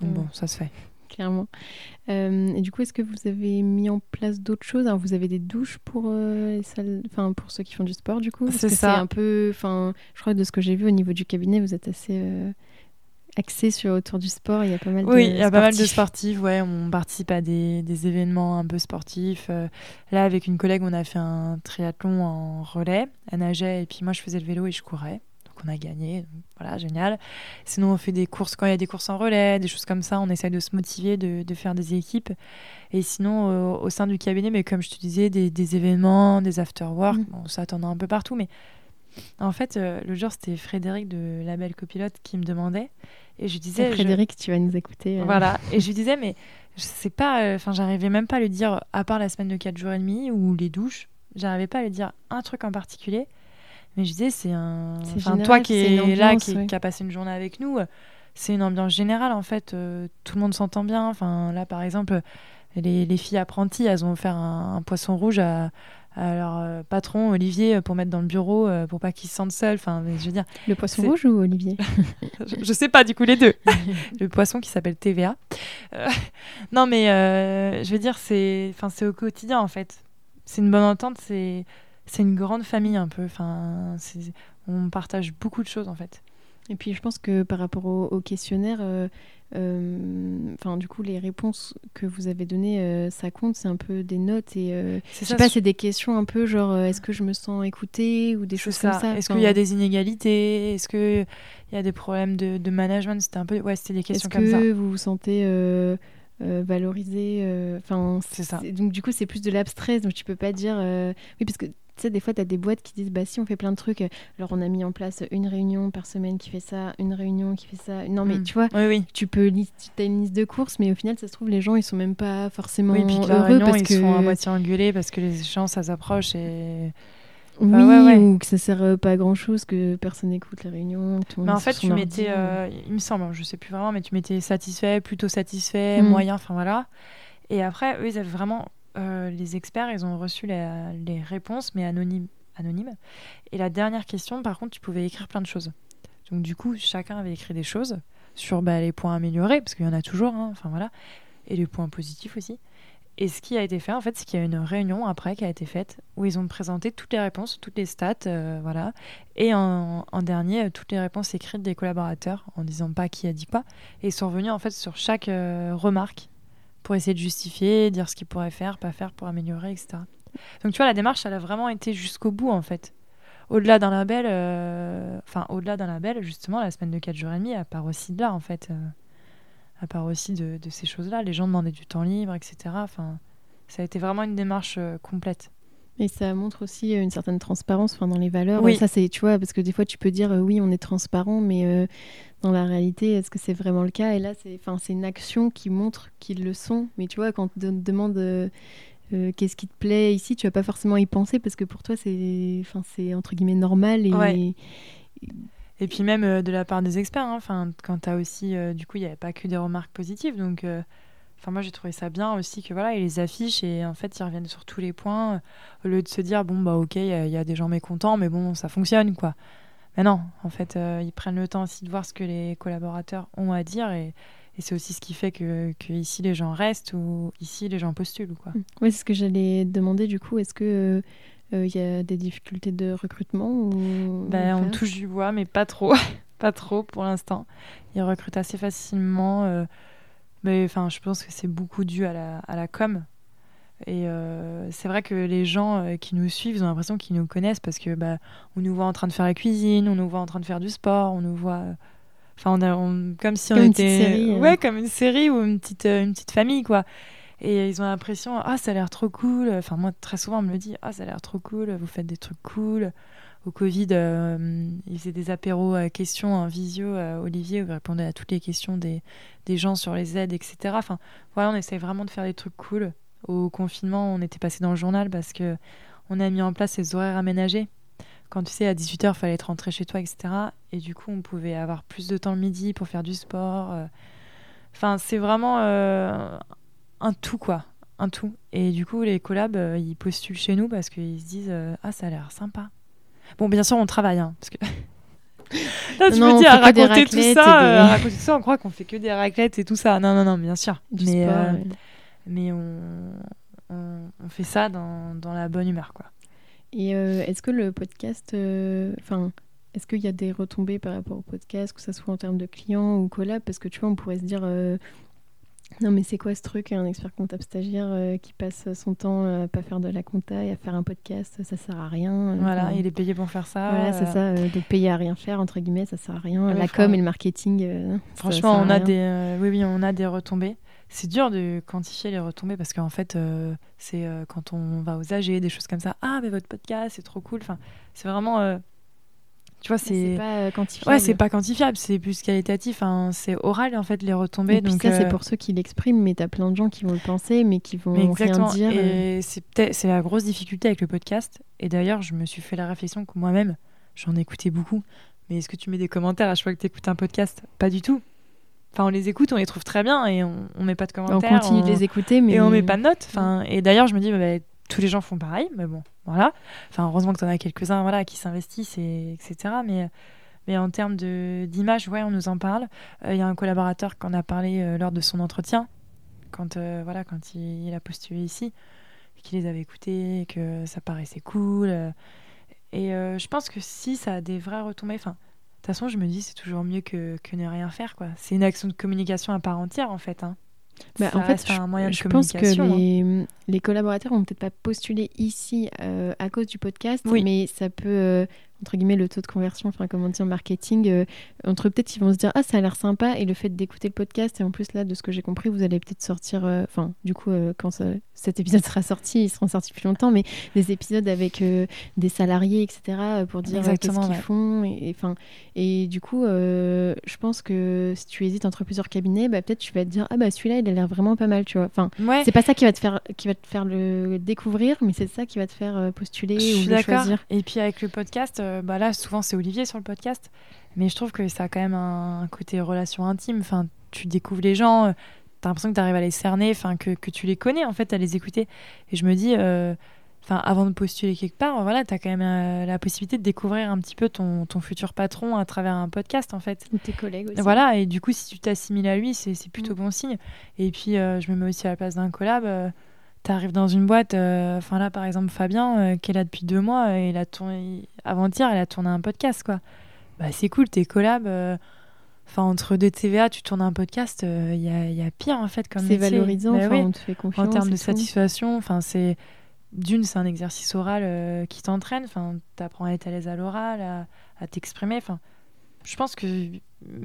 Donc Mm. bon, ça se fait. Clairement. Euh, et du coup, est-ce que vous avez mis en place d'autres choses? Alors, Vous avez des douches pour euh, les salles, enfin pour ceux qui font du sport, du coup? C'est ça. C'est un peu, enfin, je crois que de ce que j'ai vu au niveau du cabinet, vous êtes assez euh, axé sur autour du sport. Il y a pas mal de Oui, il y a pas mal de sportifs. Ouais, on participe à des, des événements un peu sportifs. Là, avec une collègue, on a fait un triathlon en relais. Elle nageait et puis moi, je faisais le vélo et je courais. Donc, on a gagné. Donc, voilà, génial. Sinon, on fait des courses quand il y a des courses en relais, des choses comme ça. On essaye de se motiver, de, de faire des équipes. Et sinon, euh, au sein du cabinet, mais comme je te disais, des, des événements, des after-work. Mm. Bon, ça, t'en as un peu partout. Mais en fait, euh, le jour, c'était Frédéric de La Belle Copilote qui me demandait. Et je disais. Et je- Frédéric, tu vas nous écouter. euh. voilà. Et je lui disais, mais je sais pas, enfin, j'arrivais même pas à lui dire, à part la semaine de 4 jours et demi ou les douches, j'arrivais pas à lui dire un truc en particulier. Mais je disais, c'est un. C'est Enfin, général, toi qui c'est une es là, qui, ouais. qui a passé une journée avec nous, c'est une ambiance générale en fait. euh, tout le monde s'entend bien. Enfin, là, par exemple, les, les filles apprenties, elles ont offert un, un poisson rouge à, à leur euh, patron Olivier pour mettre dans le bureau euh, pour pas qu'il se sente seul. Enfin, je veux dire, Le poisson rouge ou Olivier je, je sais pas du coup les deux. le poisson qui s'appelle TVA. Non mais je veux dire c'est, enfin c'est au quotidien en fait. C'est une bonne entente, c'est c'est une grande famille un peu. Enfin on partage beaucoup de choses en fait. Et puis je pense que par rapport au, au questionnaire, euh, euh, enfin du coup les réponses que vous avez données, euh, ça compte, c'est un peu des notes et je sais ça, pas, c'est des questions un peu genre est-ce que je me sens écoutée ou des choses ça. comme ça. Est-ce Enfin, qu'il y a des inégalités? Est-ce que il y a des problèmes de, de management? C'était un peu ouais c'était des Est-ce questions comme ça. que vous vous sentez euh, valorisé Enfin, C'est ça. Donc du coup c'est plus de l'abstrait, donc tu peux pas dire euh, oui parce que tu sais, des fois, tu as des boîtes qui disent bah si on fait plein de trucs, alors on a mis en place une réunion par semaine qui fait ça, une réunion qui fait ça. Non, mais Mm. tu vois, Oui oui. tu peux lister t'as une liste de courses mais au final ça se trouve les gens ils sont même pas forcément Oui, puis que la heureux réunion, parce ils que sont à moitié engueulés parce que les gens, ça s'approche et... oui Bah ouais, ouais. ou que ça sert euh, pas à grand chose que personne n'écoute les réunions tout Mais en fait, tu ordi. euh, il me semble, hein, je sais plus vraiment, mais tu mettais satisfait, plutôt satisfait, Mm. moyen, enfin voilà. Et après, eux, ils avaient vraiment, euh, les experts, ils ont reçu les réponses, mais anonymes. Et la dernière question, par contre, tu pouvais écrire plein de choses. Donc du coup, chacun avait écrit des choses sur bah, les points améliorés, parce qu'il y en a toujours, hein, enfin voilà, et les points positifs aussi. Et ce qui a été fait, en fait, c'est qu'il y a une réunion après qui a été faite où ils ont présenté toutes les réponses, toutes les stats, euh, voilà. Et en, dernier, euh, toutes les réponses écrites des collaborateurs en disant pas qui a dit quoi. Et ils sont revenus, en fait, sur chaque remarque pour essayer de justifier, dire ce qu'ils pourraient faire, pas faire pour améliorer, etc. Donc, tu vois, la démarche, elle a vraiment été jusqu'au bout, en fait. Au-delà d'un label, enfin, au-delà d'un label, justement, la semaine de 4 jours et demi, à part aussi de là, en fait à part aussi de, ces choses-là. Les gens demandaient du temps libre, etc. Enfin, ça a été vraiment une démarche euh, complète. Et ça montre aussi euh, une certaine transparence enfin, dans les valeurs. Oui. Ça, c'est, tu vois, parce que des fois, tu peux dire, euh, oui, on est transparent, mais dans la réalité, est-ce que c'est vraiment le cas? Et là, c'est, c'est une action qui montre qu'ils le sont. Mais tu vois, quand on te demande qu'est-ce qui te plaît ici, tu vas pas forcément y penser parce que pour toi, c'est, c'est entre guillemets normal. Et, et puis même euh, de la part des experts, hein, quand tu as aussi, euh, du coup, il n'y avait pas que des remarques positives. Donc, euh, enfin, moi, j'ai trouvé ça bien aussi que voilà, ils les affichent et en fait, ils reviennent sur tous les points au lieu de se dire, bon, bah, ok, il y, a des gens mécontents, mais bon, ça fonctionne, quoi. Mais non, en fait, ils prennent le temps aussi de voir ce que les collaborateurs ont à dire et, et c'est aussi ce qui fait que, que, ici les gens restent ou ici les gens postulent. Quoi. Oui, c'est ce que j'allais demander du coup. Est-ce que il euh, y a des difficultés de recrutement ou... ben, On touche du bois, mais pas trop. pas trop pour l'instant. Ils recrutent assez facilement. Euh, mais enfin, je pense que c'est beaucoup dû à la, à la com. Et euh, c'est vrai que les gens qui nous suivent, ils ont l'impression qu'ils nous connaissent parce que bah, on nous voit en train de faire la cuisine, on nous voit en train de faire du sport, on nous voit. Enfin, on, a, comme si on était. Série, ouais, comme une série ou une petite, une petite famille, quoi. Et ils ont l'impression, ah, ça a l'air trop cool. Enfin, moi, très souvent, on me le dit, ah, ça a l'air trop cool, vous faites des trucs cool. Au Covid, euh, ils faisaient des apéros à questions en visio, euh, Olivier, où il répondait à toutes les questions des, gens sur les aides, etc. Enfin, voilà, on essaye vraiment de faire des trucs cool. Au confinement, on était passé dans le journal parce que on a mis en place ces horaires aménagés. Quand tu sais, à 18h, il fallait être rentré chez toi, etc. Et du coup, on pouvait avoir plus de temps le midi pour faire du sport. Euh. Enfin, c'est vraiment un tout, quoi. Un tout. Et du coup, les collabs, euh, ils postulent chez nous parce qu'ils se disent euh, Ah, ça a l'air sympa. Bon, bien sûr, on travaille, hein, parce que. Là, tu me dis à raconter tout ça, euh, à raconter tout ça, on croit qu'on fait que des raclettes et tout ça. Non, non, non, bien sûr. mais mais on, on, fait ça dans, dans, la bonne humeur, quoi. Et est-ce que le podcast, enfin, est-ce qu'il y a des retombées par rapport au podcast, que ce soit en termes de clients ou collab Parce que tu vois, on pourrait se dire, non, mais c'est quoi ce truc, un expert comptable stagiaire euh, qui passe son temps à pas faire de la compta et à faire un podcast, ça sert à rien. Euh, voilà, il est payé pour faire ça. Voilà, c'est ça, euh, de payer à rien faire, entre guillemets, ça sert à rien. la com et le marketing. Franchement, on a des, oui, oui, on a des retombées. C'est dur de quantifier les retombées parce qu'en fait, c'est quand on va aux AG, des choses comme ça. Ah, mais votre podcast, c'est trop cool. Enfin, c'est vraiment tu vois, c'est pas euh, quantifiable. Ouais, c'est pas quantifiable, c'est plus qualitatif. Hein. C'est oral en fait les retombées. Et donc ça, c'est euh, pour ceux qui l'expriment, mais t'as plein de gens qui vont le penser, mais qui vont rien dire. Et c'est c'est la grosse difficulté avec le podcast. Et d'ailleurs, je me suis fait la réflexion que moi-même, j'en écoutais beaucoup. Mais est-ce que tu mets des commentaires à chaque fois que tu écoutes un podcast? Pas du tout. Enfin, on les écoute, on les trouve très bien et on, on met pas de commentaires. On continue de les écouter, mais et on met pas de notes. Enfin, et d'ailleurs, je me dis, bah, tous les gens font pareil, mais bon, voilà. Enfin, heureusement que tu en as quelques-uns voilà, qui s'investissent, et, etc. Mais, mais en termes d'image, ouais, on nous en parle. Il euh, y a un collaborateur qui en a parlé euh, lors de son entretien, quand, euh, voilà, quand il, a postulé ici, qu'il les avait écoutés, que ça paraissait cool. et je pense que si ça a des vraies retombées, enfin, de toute façon, je me dis c'est toujours mieux que, ne rien faire, quoi. C'est une action de communication à part entière, en fait. Hein. Bah, en fait, un moyen je, de pense que les, hein. les collaborateurs vont peut-être pas postuler ici à cause du podcast, mais ça peut entre guillemets le taux de conversion, enfin comment dire marketing, euh, entre peut-être ils vont se dire ah ça a l'air sympa et le fait d'écouter le podcast et en plus là de ce que j'ai compris vous allez peut-être sortir, euh, enfin du coup euh, quand cet épisode sera sorti, ils seront sortis plus longtemps, mais des épisodes avec des salariés etc pour dire qu'est-ce qu'ils font et enfin et, du coup je pense que si tu hésites entre plusieurs cabinets, bah, peut-être tu vas te dire ah bah celui-là il a l'air vraiment pas mal tu vois, enfin c'est pas ça qui va te faire qui va te faire le découvrir, mais c'est ça qui va te faire postuler ou le choisir. Et puis avec le podcast euh, bah là, souvent, c'est Olivier sur le podcast. Mais je trouve que ça a quand même un, côté relation intime. Enfin, tu découvres les gens, euh, tu as l'impression que tu arrives à les cerner, enfin, que, que, tu les connais, en fait, à les écouter. Et je me dis, euh, enfin, avant de postuler quelque part, voilà, tu as quand même la possibilité de découvrir un petit peu ton, ton, futur patron à travers un podcast, en fait. Tes collègues aussi. Voilà, et du coup, si tu t'assimiles à lui, c'est plutôt mm. bon signe. Et puis, je me mets aussi à la place d'un collab tu arrives dans une boîte, enfin là par exemple Fabien, qui est là depuis deux mois, il a tourné, avant-hier, il a tourné un podcast quoi. Bah, c'est cool, tes collabs. Enfin, entre deux TVA, tu tournes un podcast, il y, a, y, a, pire en fait comme C'est valorisant, bah on te fait confiance. En termes de satisfaction, enfin c'est d'une, c'est un exercice oral qui t'entraîne. Enfin, t'apprends à être à l'aise à l'oral, à, à t'exprimer. Enfin, je pense que il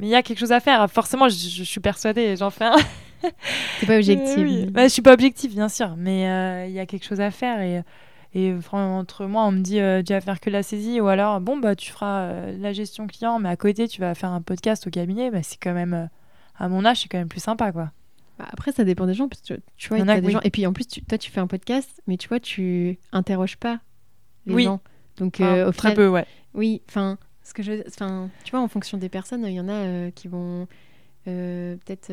y a quelque chose à faire. Forcément, je, je suis persuadée, j'en fais un. T'es pas objective. oui. bah, je suis pas objective, bien sûr, mais euh, il y a quelque chose à faire et. Et entre moi, on me dit euh, tu vas faire que la saisie ou alors bon bah tu feras euh, la gestion client, mais à côté tu vas faire un podcast au cabinet. Bah, c'est quand même à mon âge, c'est quand même plus sympa quoi. Bah, après, ça dépend des gens. Parce que tu vois, il y a des gens. Et puis en plus, toi, tu fais un podcast, mais tu vois, tu interroges pas les oui. gens. Donc, au très peu, ouais. Oui, enfin, ce que je, enfin, tu vois, en fonction des personnes, il y en a euh, qui vont euh, peut-être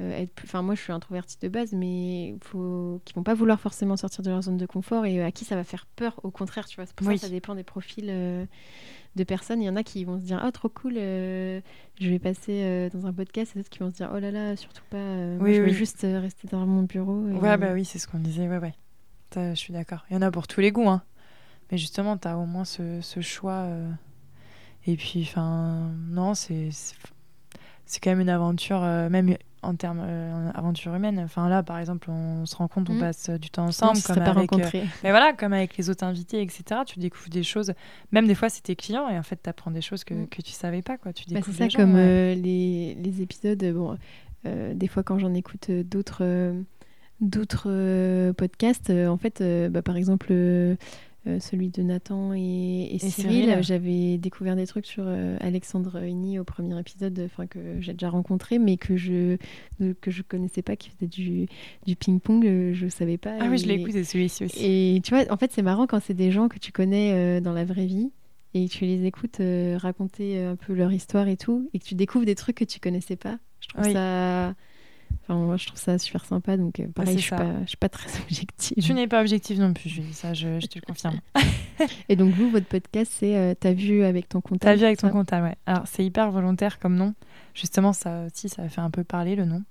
euh, Enfin, moi, je suis introvertie de base, mais faut... qui vont pas vouloir forcément sortir de leur zone de confort et à qui ça va faire peur. Au contraire, tu vois. C'est pour ça que ça dépend des profils de personnes. Il y en a qui vont se dire oh trop cool, je vais passer dans un podcast, et d'autres qui vont se dire oh là là, surtout pas. oui, je veux juste rester dans mon bureau. Ouais, bah oui, c'est ce qu'on disait. Ouais, ouais. Je suis d'accord. Il y en a pour tous les goûts, hein. Mais justement, tu as au moins ce, ce choix et puis, enfin, non, c'est c'est quand même une aventure, euh, même en termes euh, aventure humaine. Enfin là, par exemple, on se rend compte, on mmh. passe du temps ensemble, comme avec, euh, mais voilà, comme avec les autres invités, etc. Tu découvres des choses. Même des fois, c'est tes clients et en fait, tu apprends des choses que, mmh. que tu savais pas, quoi. Tu bah, c'est ça, comme les, les, épisodes. Bon, des fois, quand j'en écoute d'autres d'autres podcasts, en fait, bah, par exemple euh, celui de Nathan et, Cyril. J'avais découvert des trucs sur euh, Alexandre Hini au premier épisode, enfin que j'ai déjà rencontré, mais que je que je connaissais pas, qui faisait du, du ping-pong, euh, je savais pas. Ah oui, je l'ai écouté celui-ci aussi. Et tu vois, en fait, c'est marrant quand c'est des gens que tu connais dans la vraie vie et que tu les écoutes raconter un peu leur histoire et tout, et que tu découvres des trucs que tu connaissais pas. Je trouve ça Enfin, moi, je trouve ça super sympa, donc euh, pareil, je suis, pas, je suis pas très objective. Tu n'es pas objective non plus, Julie, ça, je, je te le confirme. et donc, vous, votre podcast, c'est euh, T'as vu avec ton comptable T'as vu avec ton comptable, ouais. Alors, c'est hyper volontaire comme nom. Justement, ça aussi, ça a fait un peu parler le nom.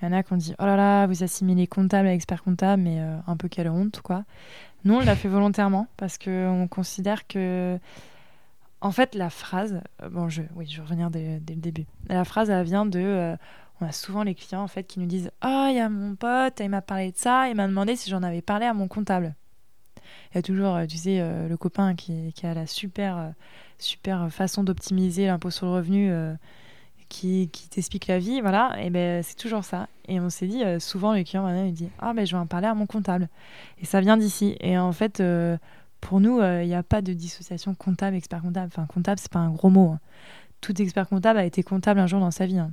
Il y en a qui ont dit Oh là là, vous assimilez comptable à expert comptable, mais euh, un peu quelle honte, quoi. Nous, on l'a fait volontairement parce qu'on considère que. En fait, la phrase, bon, je, oui, je vais revenir dès, dès le début. La phrase, elle vient de on a souvent les clients en fait qui nous disent Ah, il y a mon pote, il m'a parlé de ça, il m'a demandé si j'en avais parlé à mon comptable. Il y a toujours, euh, tu sais, euh, le copain qui, a la super, euh, super façon d'optimiser l'impôt sur le revenu qui, t'explique la vie, voilà, et ben c'est toujours ça. Et on s'est dit, souvent les clients maintenant ils disent Ah, ben je vais en parler à mon comptable. Et ça vient d'ici. Et en fait, pour nous, il n'y a pas de dissociation comptable, expert comptable. Enfin, comptable, c'est pas un gros mot. Hein. Tout expert comptable a été comptable un jour dans sa vie. Hein.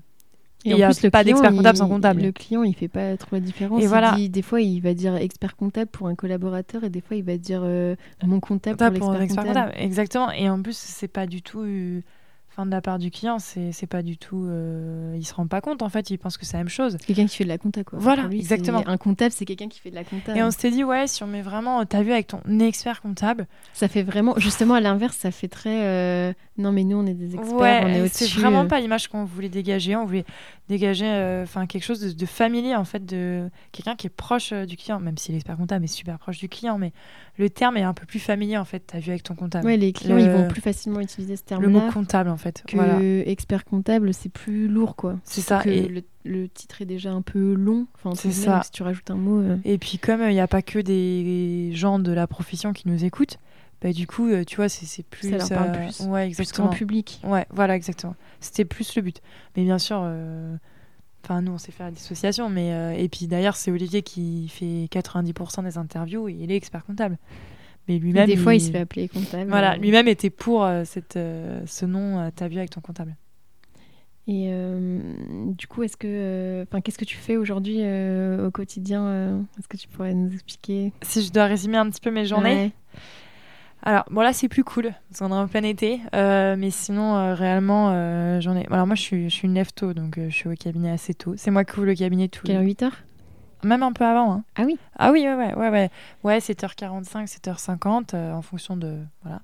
Et, il n'y a plus, pas d'expert comptable sans comptable. Le client, il fait pas trop la différence. Et voilà. des fois, il va dire expert comptable pour un collaborateur et des fois, il va dire euh, mon comptable, pour l'expert comptable. Exactement. Et en plus, c'est pas du tout de la part du client, c'est pas du tout. Euh, il se rend pas compte en fait, il pense que c'est la même chose. Quelqu'un qui fait de la compta quoi. Voilà, exactement. Un comptable, c'est quelqu'un qui fait de la compta. Et on s'était dit, ouais, si on met vraiment. T'as vu avec ton expert comptable. Ça fait vraiment. Justement, à l'inverse, ça fait très. Euh, non, mais nous, on est des experts, on est C'est vraiment pas l'image qu'on voulait dégager. On voulait dégager euh, enfin quelque chose de, familier en fait, de quelqu'un qui est proche du client, même si l'expert comptable est super proche du client, mais le terme est un peu plus familier en fait. T'as vu avec ton comptable. Ouais, les clients, ils vont plus facilement utiliser ce terme-là. Le mot comptable en fait que expert comptable, c'est plus lourd, quoi. C'est ça. Et... Le, titre est déjà un peu long. Enfin, c'est ça. Si tu rajoutes un mot. Euh. Et puis, comme il euh, n'y a pas que des gens de la profession qui nous écoutent, bah, du coup, euh, tu vois, c'est plus. Ça leur parle plus. Ouais, exactement. Plus public. Ouais, voilà, exactement. C'était plus le but. Mais bien sûr. Enfin, nous, on sait faire la dissociation, mais et puis d'ailleurs, c'est Olivier qui fait 90% des interviews et il est expert comptable. Mais lui-même. Des fois, il se fait appeler comptable. Voilà, euh. lui-même était pour euh, cette, euh, ce nom, t'as vu avec ton comptable. Et du coup, est-ce que, enfin, qu'est-ce que tu fais aujourd'hui au quotidien Est-ce que tu pourrais nous expliquer? Si je dois résumer un petit peu mes journées? Alors, bon, là, c'est plus cool, parce qu'on est en plein été. mais sinon, réellement, j'en ai. Alors, moi, je suis, je suis une lève tôt, donc je suis au cabinet assez tôt. C'est moi qui ouvre le cabinet tout. Quelle heure 8 heures? Même un peu avant. Hein. Ah oui Ah oui, ouais, ouais, ouais. Ouais, ouais 7h45, 7h50, euh, en fonction de. Voilà.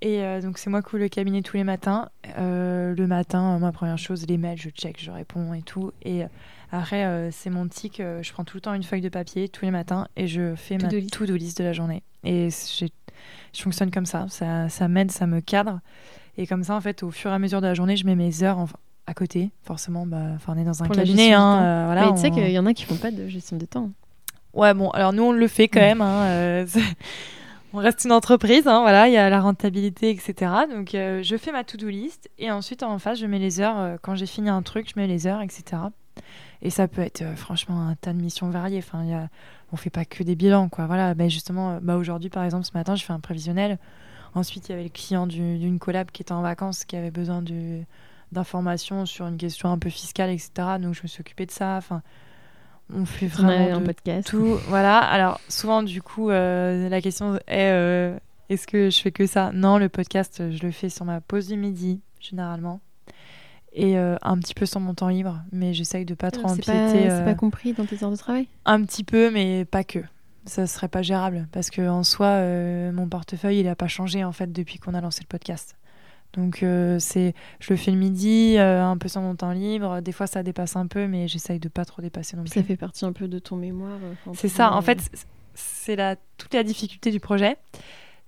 Et euh, donc, c'est moi qui ouvre le cabinet tous les matins. Euh, le matin, ma première chose, les mails, je check, je réponds et tout. Et après, c'est mon tic. je prends tout le temps une feuille de papier tous les matins et je fais ma to-do list de la journée. Et je fonctionne comme ça. Ça, ça m'aide, ça me cadre. Et comme ça, en fait, au fur et à mesure de la journée, je mets mes heures à côté. Forcément, bah, on est dans un cabinet. Hein, voilà, Mais tu sais qu'il y en a qui font pas de gestion de temps. Ouais, bon, alors nous, on le fait quand même. Hein, on reste une entreprise, hein, voilà, il y a la rentabilité, etc. Donc, euh, je fais ma to-do list et ensuite, en face, je mets les heures. Euh, quand j'ai fini un truc, je mets les heures, etc. Et ça peut être euh, franchement un tas de missions variées. Enfin, y a... on fait pas que des bilans, quoi. Voilà, ben justement, bah, aujourd'hui, par exemple, ce matin, je fais un prévisionnel. Ensuite, il y avait le client d'une collab qui était en vacances, qui avait besoin d'informations sur une question un peu fiscale, etc. Donc, je me suis occupée de ça. Enfin, on fait vraiment un podcast. tout. Voilà. Alors souvent, du coup, euh, la question est euh, est-ce que je fais que ça? Non, le podcast, je le fais sur ma pause du midi généralement et euh, un petit peu sur mon temps libre, mais j'essaye de pas trop empiéter. C'est pas compris dans tes heures de travail? Un petit peu, mais pas que. Ça serait pas gérable parce que en soi, mon portefeuille, il a pas changé en fait depuis qu'on a lancé le podcast. Donc euh, c'est, je le fais le midi, euh, un peu sur mon temps libre. Des fois ça dépasse un peu, mais j'essaye de pas trop dépasser non plus. Ça fait partie un peu de ton mémoire. Euh, c'est ça. En fait, c'est la toute la difficulté du projet,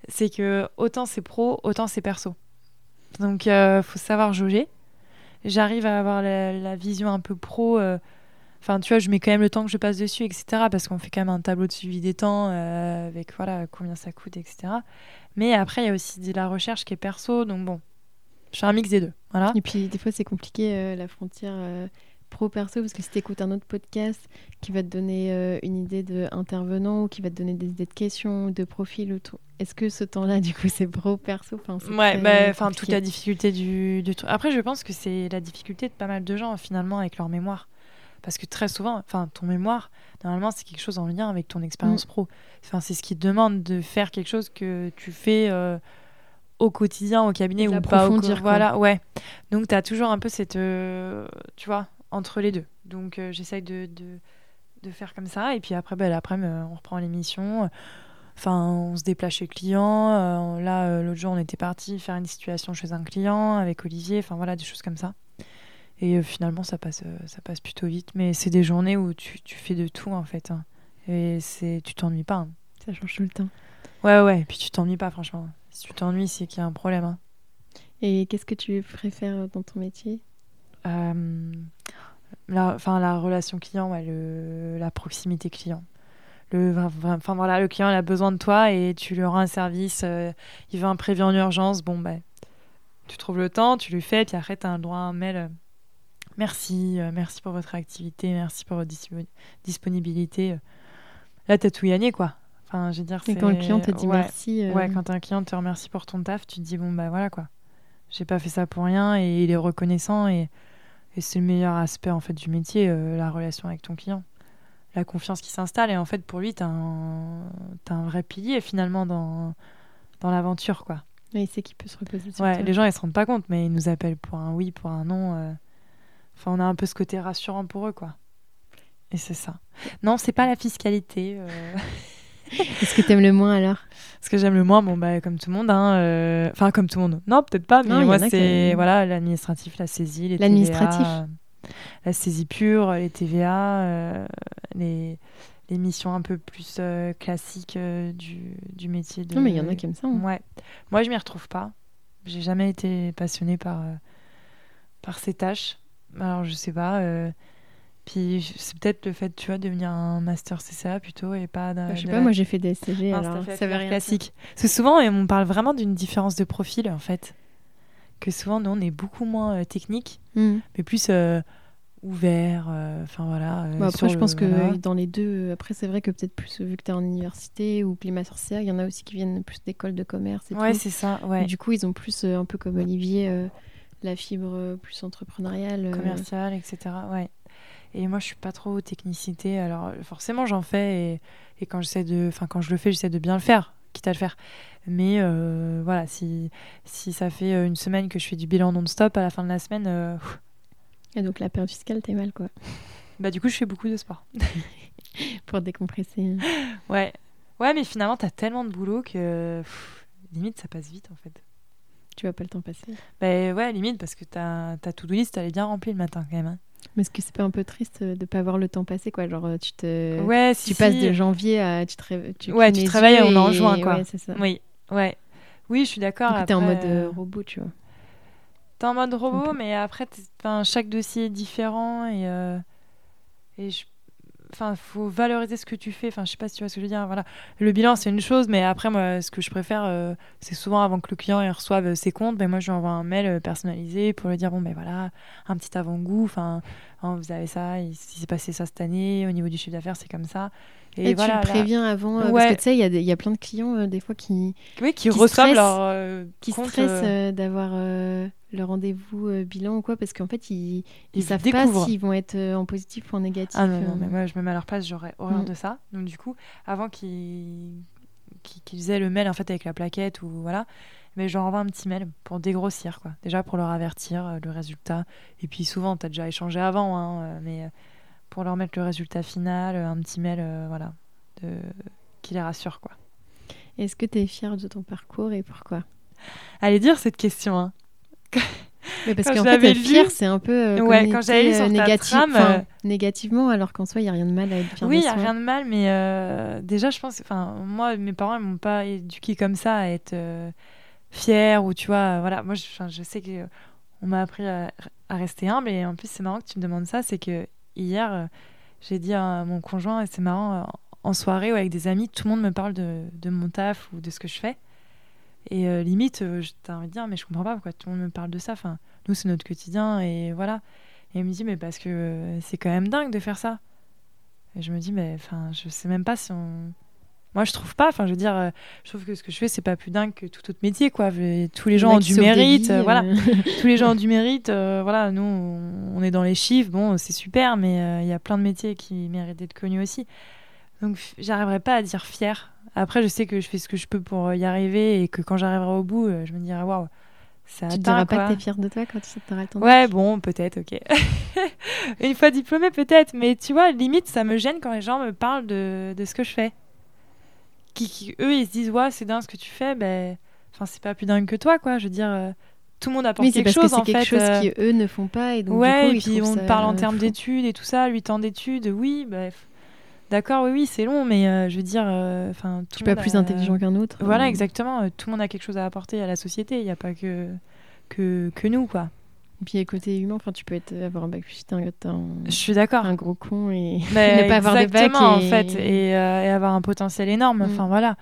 c'est que autant c'est pro, autant c'est perso. Donc il faut savoir jauger. J'arrive à avoir la, vision un peu pro. Enfin, tu vois, je mets quand même le temps que je passe dessus, etc. Parce qu'on fait quand même un tableau de suivi des temps avec voilà combien ça coûte, etc. Mais après, il y a aussi de la recherche qui est perso. Donc bon, je fais un mix des deux. Voilà. Et puis, des fois, c'est compliqué euh, la frontière euh, pro-perso parce que si tu écoutes un autre podcast qui va te donner euh, une idée d'intervenant ou qui va te donner des idées de questions, de profil, ou tout, est-ce que ce temps-là, du coup, c'est pro-perso? Enfin, Ouais, bah, enfin, toute la difficulté du, du truc. Après, je pense que c'est la difficulté de pas mal de gens, finalement, avec leur mémoire. Parce que très souvent, enfin, ton mémoire, normalement, c'est quelque chose en lien avec ton expérience mm. pro. Enfin, c'est ce qui te demande de faire quelque chose que tu fais au quotidien, au cabinet ou pas au Voilà, ouais. Donc tu as toujours un peu cette. Euh, tu vois, entre les deux. Donc euh, j'essaye de, de, faire comme ça. Et puis après, bah, après on reprend l'émission. Enfin, on se déplace chez le client. Euh, là, l'autre jour, on était parti faire une situation chez un client avec Olivier. Enfin voilà, des choses comme ça. Et finalement, ça passe, ça passe plutôt vite. Mais c'est des journées où tu, tu, fais de tout en fait. Hein. Et c'est, tu t'ennuies pas. Hein. Ça change tout le temps. Ouais, ouais. Et puis tu t'ennuies pas, franchement. Si tu t'ennuies, c'est qu'il y a un problème. Hein. Et qu'est-ce que tu préfères dans ton métier? Euh, la, la relation client, ouais, le, la proximité client. Le, enfin voilà, le client il a besoin de toi et tu lui rends un service, euh, il veut un prévu en urgence, bon ben, tu trouves le temps, tu lui fais, puis après tu as un droit à un mail. Euh, merci, merci pour votre activité, merci pour votre disponibilité. Là, tu as tout gagné, quoi. Enfin, je veux dire, et quand le client te dit merci. Euh, ouais, quand un client te remercie pour ton taf, tu te dis bon, bah voilà quoi. J'ai pas fait ça pour rien et il est reconnaissant et, et c'est le meilleur aspect en fait du métier, euh, la relation avec ton client. La confiance qui s'installe et en fait pour lui, t'as un, as un vrai pilier finalement dans, dans l'aventure quoi. Et il sait qu'il peut se reposer sur Ouais, les gens ils se rendent pas compte, mais ils nous appellent pour un oui, pour un non. Euh. Enfin, on a un peu ce côté rassurant pour eux quoi. Et c'est ça. Non, c'est pas la fiscalité. Est-ce que tu aimes le moins alors? Ce que j'aime le moins, bon, bah, comme tout le monde. Hein, euh, enfin, comme tout le monde. Non, peut-être pas, mais moi, c'est voilà, l'administratif, la saisie, les L'administratif La saisie pure, les TVA, euh, les, les missions un peu plus euh, classiques du, du, métier. De... Non, mais il y en a qui aiment ça. Hein. Ouais. Moi, je m'y retrouve pas. J'ai jamais été passionnée par, par ces tâches. Alors, je sais pas. Puis c'est peut-être le fait, tu vois, de devenir un master CCA plutôt et pas. Bah, je sais pas, moi j'ai fait des SCG, alors ça veut rien classique. Parce que souvent, on parle vraiment d'une différence de profil en fait. Que souvent, nous, on est beaucoup moins euh, technique, hmm. mais plus euh, ouvert. Euh, enfin voilà. Bah, après, je pense que dans les deux, après, c'est vrai que peut-être plus vu que tu es en université ou que les masters CCA, il y en a aussi qui viennent plus d'écoles de commerce. Et ouais, c'est ça. Ouais. du coup, ils ont plus, un peu comme Olivier, la fibre plus entrepreneuriale. Commerciale, etc. Ouais. Et moi, je suis pas trop technicité. Alors, forcément, j'en fais. Et, et quand, de, enfin, quand je le fais, j'essaie de bien le faire, quitte à le faire. Mais euh, voilà, si, si ça fait euh, une semaine que je fais du bilan non-stop, à la fin de la semaine. Euh, et donc, la période fiscale, t'es mal, quoi. Bah, du coup, je fais beaucoup de sport. Pour décompresser. Ouais. Ouais, mais finalement, t'as tellement de boulot que limite, ça passe vite, en fait. tu vois pas le temps passer. Ben ouais, limite, parce que ta to-do list, elle est bien remplie le matin quand même. hein. Mais est-ce que c'est pas un peu triste euh, de pas voir le temps passer quoi? Genre euh, tu te Ouais, si, tu passes si. de janvier à tu te ré- tu Ouais, tu les te réveilles, yeux on est en et- juin, quoi. Ouais, c'est ça. Oui, ouais. Oui, je suis d'accord. Coup, t'es en après, mode euh, robot, tu vois. T'es en mode robot, mais après, enfin, chaque dossier est différent et, euh, et je- enfin, faut valoriser ce que tu fais. Enfin, je sais pas si tu vois ce que je veux dire. Voilà, le bilan c'est une chose, mais après, moi, ce que je préfère, euh, c'est souvent avant que le client reçoive euh, ses comptes, ben moi, je lui envoie un mail euh, personnalisé pour lui dire bon, ben voilà, un petit avant-goût. Enfin, hein, vous avez ça, il s'est passé ça cette année. Au niveau du chiffre d'affaires, c'est comme ça. Et, voilà, tu le là- préviens avant euh, Ouais. parce que tu sais il y, y a plein de clients euh, des fois qui oui, qui, qui reçoivent stressent- leur euh, qui stressent euh, euh, d'avoir euh, le rendez-vous euh, bilan ou quoi parce qu'en fait ils ils ils savent découvrent. pas s'ils vont être euh, en positif ou en négatif. Ah non, non, euh. mais moi je me mets à leur place, j'aurais horreur Mm. de ça. Donc du coup, avant qu'ils qu'ils faisaient le mail en fait avec la plaquette ou voilà, mais je leur envoie un petit mail pour dégrossir quoi. Déjà pour leur avertir euh, le résultat. Et puis souvent, tu as déjà échangé avant, hein, euh, mais euh, pour leur mettre le résultat final, euh, un petit mail, euh, voilà, de... qui les rassure quoi. Est-ce que tu es fière de ton parcours et pourquoi? Allez dire cette question. Hein. Mais parce Quand qu'en fait, être fier, c'est un peu euh, Ouais, quand j'avais euh, négatif- trame, négativement, alors qu'en soi, il n'y a rien de mal à être fier Oui, il n'y a rien de mal, mais déjà, je pense, enfin, moi, mes parents, ils m'ont pas éduqué comme ça à être fière ou tu vois, voilà. Moi, je, je sais que on m'a appris à, à rester humble et en plus, c'est marrant que tu me demandes ça, c'est que hier, euh, j'ai dit à mon conjoint, et c'est marrant, euh, en soirée ou avec des amis, tout le monde me parle de, mon taf ou de ce que je fais. Et euh, limite, euh, j'étais envie de dire, mais je comprends pas pourquoi tout le monde me parle de ça. Enfin, nous, c'est notre quotidien et voilà. Et il me dit, mais parce que c'est quand même dingue de faire ça. Et je me dis, mais enfin, je sais même pas si on. Moi, je trouve pas. Enfin, je veux dire, euh, je trouve que ce que je fais, c'est pas plus dingue que tout autre métier, quoi. Tous les gens ont du mérite, euh, voilà. Tous les gens ont du mérite, euh, voilà. Nous, on, est dans les chiffres, bon, c'est super, mais euh, il y a plein de métiers qui méritent d'être connus aussi. Donc, j'arriverai pas à dire fier. Après, je sais que je fais ce que je peux pour euh, y arriver et que quand j'arriverai au bout, je me dirai, waouh, ça Tu te atteint, diras pas que t'es fière de toi quand tu auras de- Ouais, bon, peut-être, ok. Une fois diplômée, peut-être. Mais tu vois, limite, ça me gêne quand les gens me parlent de, de ce que je fais. Qui, qui, eux, ils se disent, ouais, c'est dingue ce que tu fais. Ben, enfin, c'est pas plus dingue que toi, quoi. Je veux dire, euh, tout le monde apporte Oui, quelque parce que chose, en c'est quelque fait. chose euh, qu'eux ne font pas et donc ouais, du coup, et puis on parle en euh, termes d'études et tout ça, 8 ans d'études, oui, bref. D'accord, oui, oui, c'est long, mais euh, je veux dire, euh, enfin, le pas plus a- intelligent qu'un autre. Voilà, euh. exactement. euh, Tout le monde a quelque chose à apporter à la société. Il n'y a pas que, que, que nous, quoi. Et puis, côté humain, enfin, tu peux être, avoir un bac plus Je suis d'accord. un gros con et ne pas avoir de bac. exactement, en et- fait, et, euh, et avoir un potentiel énorme. Mm. Enfin, voilà.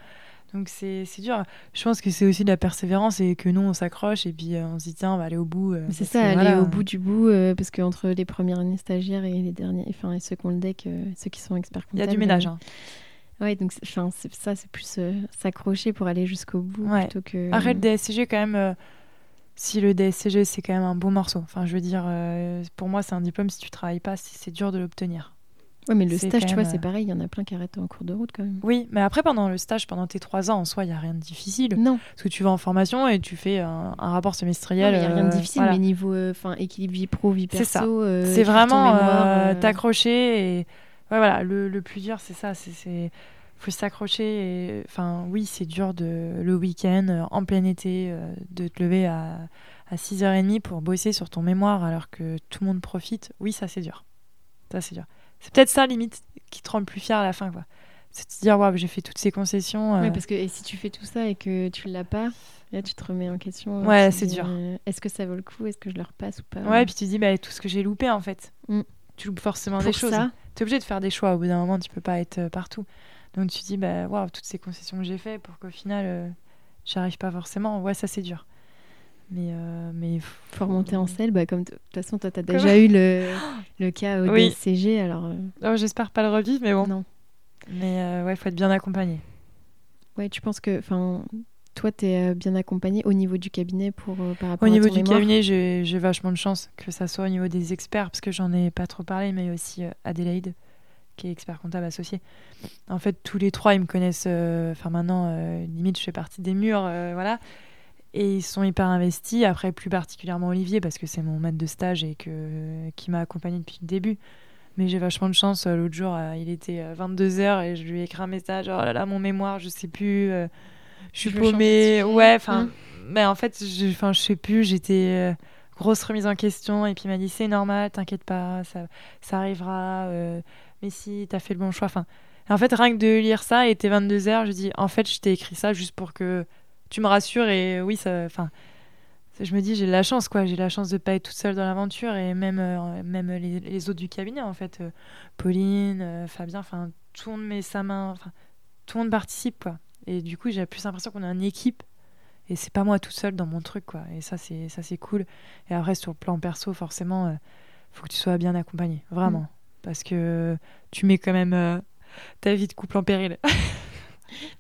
Donc, c'est dur. Je pense que c'est aussi de la persévérance et que nous, on s'accroche et puis euh, on se dit, tiens, on va aller au bout. euh, C'est ça, que, aller voilà. au bout du bout, parce qu'entre les premières années stagiaires et les derniers, enfin, et ceux qui ont le deck, ceux qui sont experts Il y a comptables. du ménage. hein. Ouais, donc ça, c'est plus s'accrocher pour aller jusqu'au bout Ouais. plutôt que. Après, le DSCG, quand même, si le DSCG, c'est quand même un bon morceau. Enfin, je veux dire, euh, pour moi, c'est un diplôme, si tu travailles pas, c'est c'est dur de l'obtenir. Ouais, mais le c'est stage, tu vois, c'est euh, pareil, il y en a plein qui arrêtent en cours de route quand même. Oui, mais après, pendant le stage, pendant tes trois ans, en soi, il n'y a rien de difficile. Non, Parce que tu vas en formation et tu fais un, un rapport il semestriel. n'y a rien de euh, difficile, voilà. mais niveau enfin équilibre vie pro, vie C'est perso. ça. c'est écrire ton vraiment t'accrocher et ouais, voilà le, le plus dur c'est ça c'est c'est faut s'accrocher et enfin oui c'est dur de le week-end euh, en plein été euh, de te lever à à 6h30 pour bosser sur ton mémoire alors que tout le monde profite oui ça c'est dur ça c'est dur c'est peut-être ça limite qui te rend le plus fier à la fin quoi c'est de te dire waouh j'ai fait toutes ces concessions euh, Ouais, parce que et si tu fais tout ça et que tu l'as pas, là tu te remets en question. Ouais, tu te c'est dur. euh, Est-ce que ça vaut le coup? Est-ce que je le repasse ou pas? Ouais puis tu te dis bah tout ce que j'ai loupé en fait Mm. tu loupes forcément Pour des choses tu es obligé de faire des choix. Au bout d'un moment, tu peux pas être partout. Donc tu te dis, bah, waouh, toutes ces concessions que j'ai faites pour qu'au final, euh, j'y arrive pas forcément. Ouais, ça c'est dur. Mais, euh, mais faut remonter en selle. Bah, comme de toute façon, toi, tu as Comment déjà eu le, le cas au Oui. Alors euh, Oh, j'espère pas le revivre, mais bon. non. Mais euh, ouais, faut être bien accompagné. Ouais, tu penses que, enfin, toi, tu es bien accompagné au niveau du cabinet pour euh, par rapport Au à niveau ton du mémoire? cabinet, j'ai vachement de chance que ça soit au niveau des experts, parce que j'en ai pas trop parlé, mais aussi euh, Adélaïde, qui est expert comptable associé. En fait, tous les trois, ils me connaissent. euh, Enfin, maintenant, euh, limite, je fais partie des murs, euh, voilà. Et ils sont hyper investis. Après, plus particulièrement Olivier, parce que c'est mon maître de stage et que, qui m'a accompagné depuis le début. Mais j'ai vachement de chance. L'autre jour, il était 22h et je lui ai écrit un message. Oh là là, mon mémoire, je sais plus. euh, je suis paumée. Ouais, enfin. Hum. mais en fait, je, enfin, je sais plus, j'étais grosse remise en question et puis il m'a dit c'est normal, t'inquiète pas, ça, ça arrivera. Mais si t'as fait le bon choix, enfin. En fait, rien que de lire ça, il était 22h, je dis en fait, je t'ai écrit ça juste pour que tu me rassures et oui, ça. Enfin, je me dis j'ai la chance quoi j'ai la chance de pas être toute seule dans l'aventure et même euh, même les, autres du cabinet en fait euh, Pauline euh, Fabien enfin tout le monde met sa main tout le monde participe quoi et du coup j'ai plus l'impression qu'on est une équipe et c'est pas moi toute seule dans mon truc quoi et ça c'est ça c'est cool et après sur le plan perso forcément faut que tu sois bien accompagné vraiment. Parce que tu mets quand même ta vie de couple en péril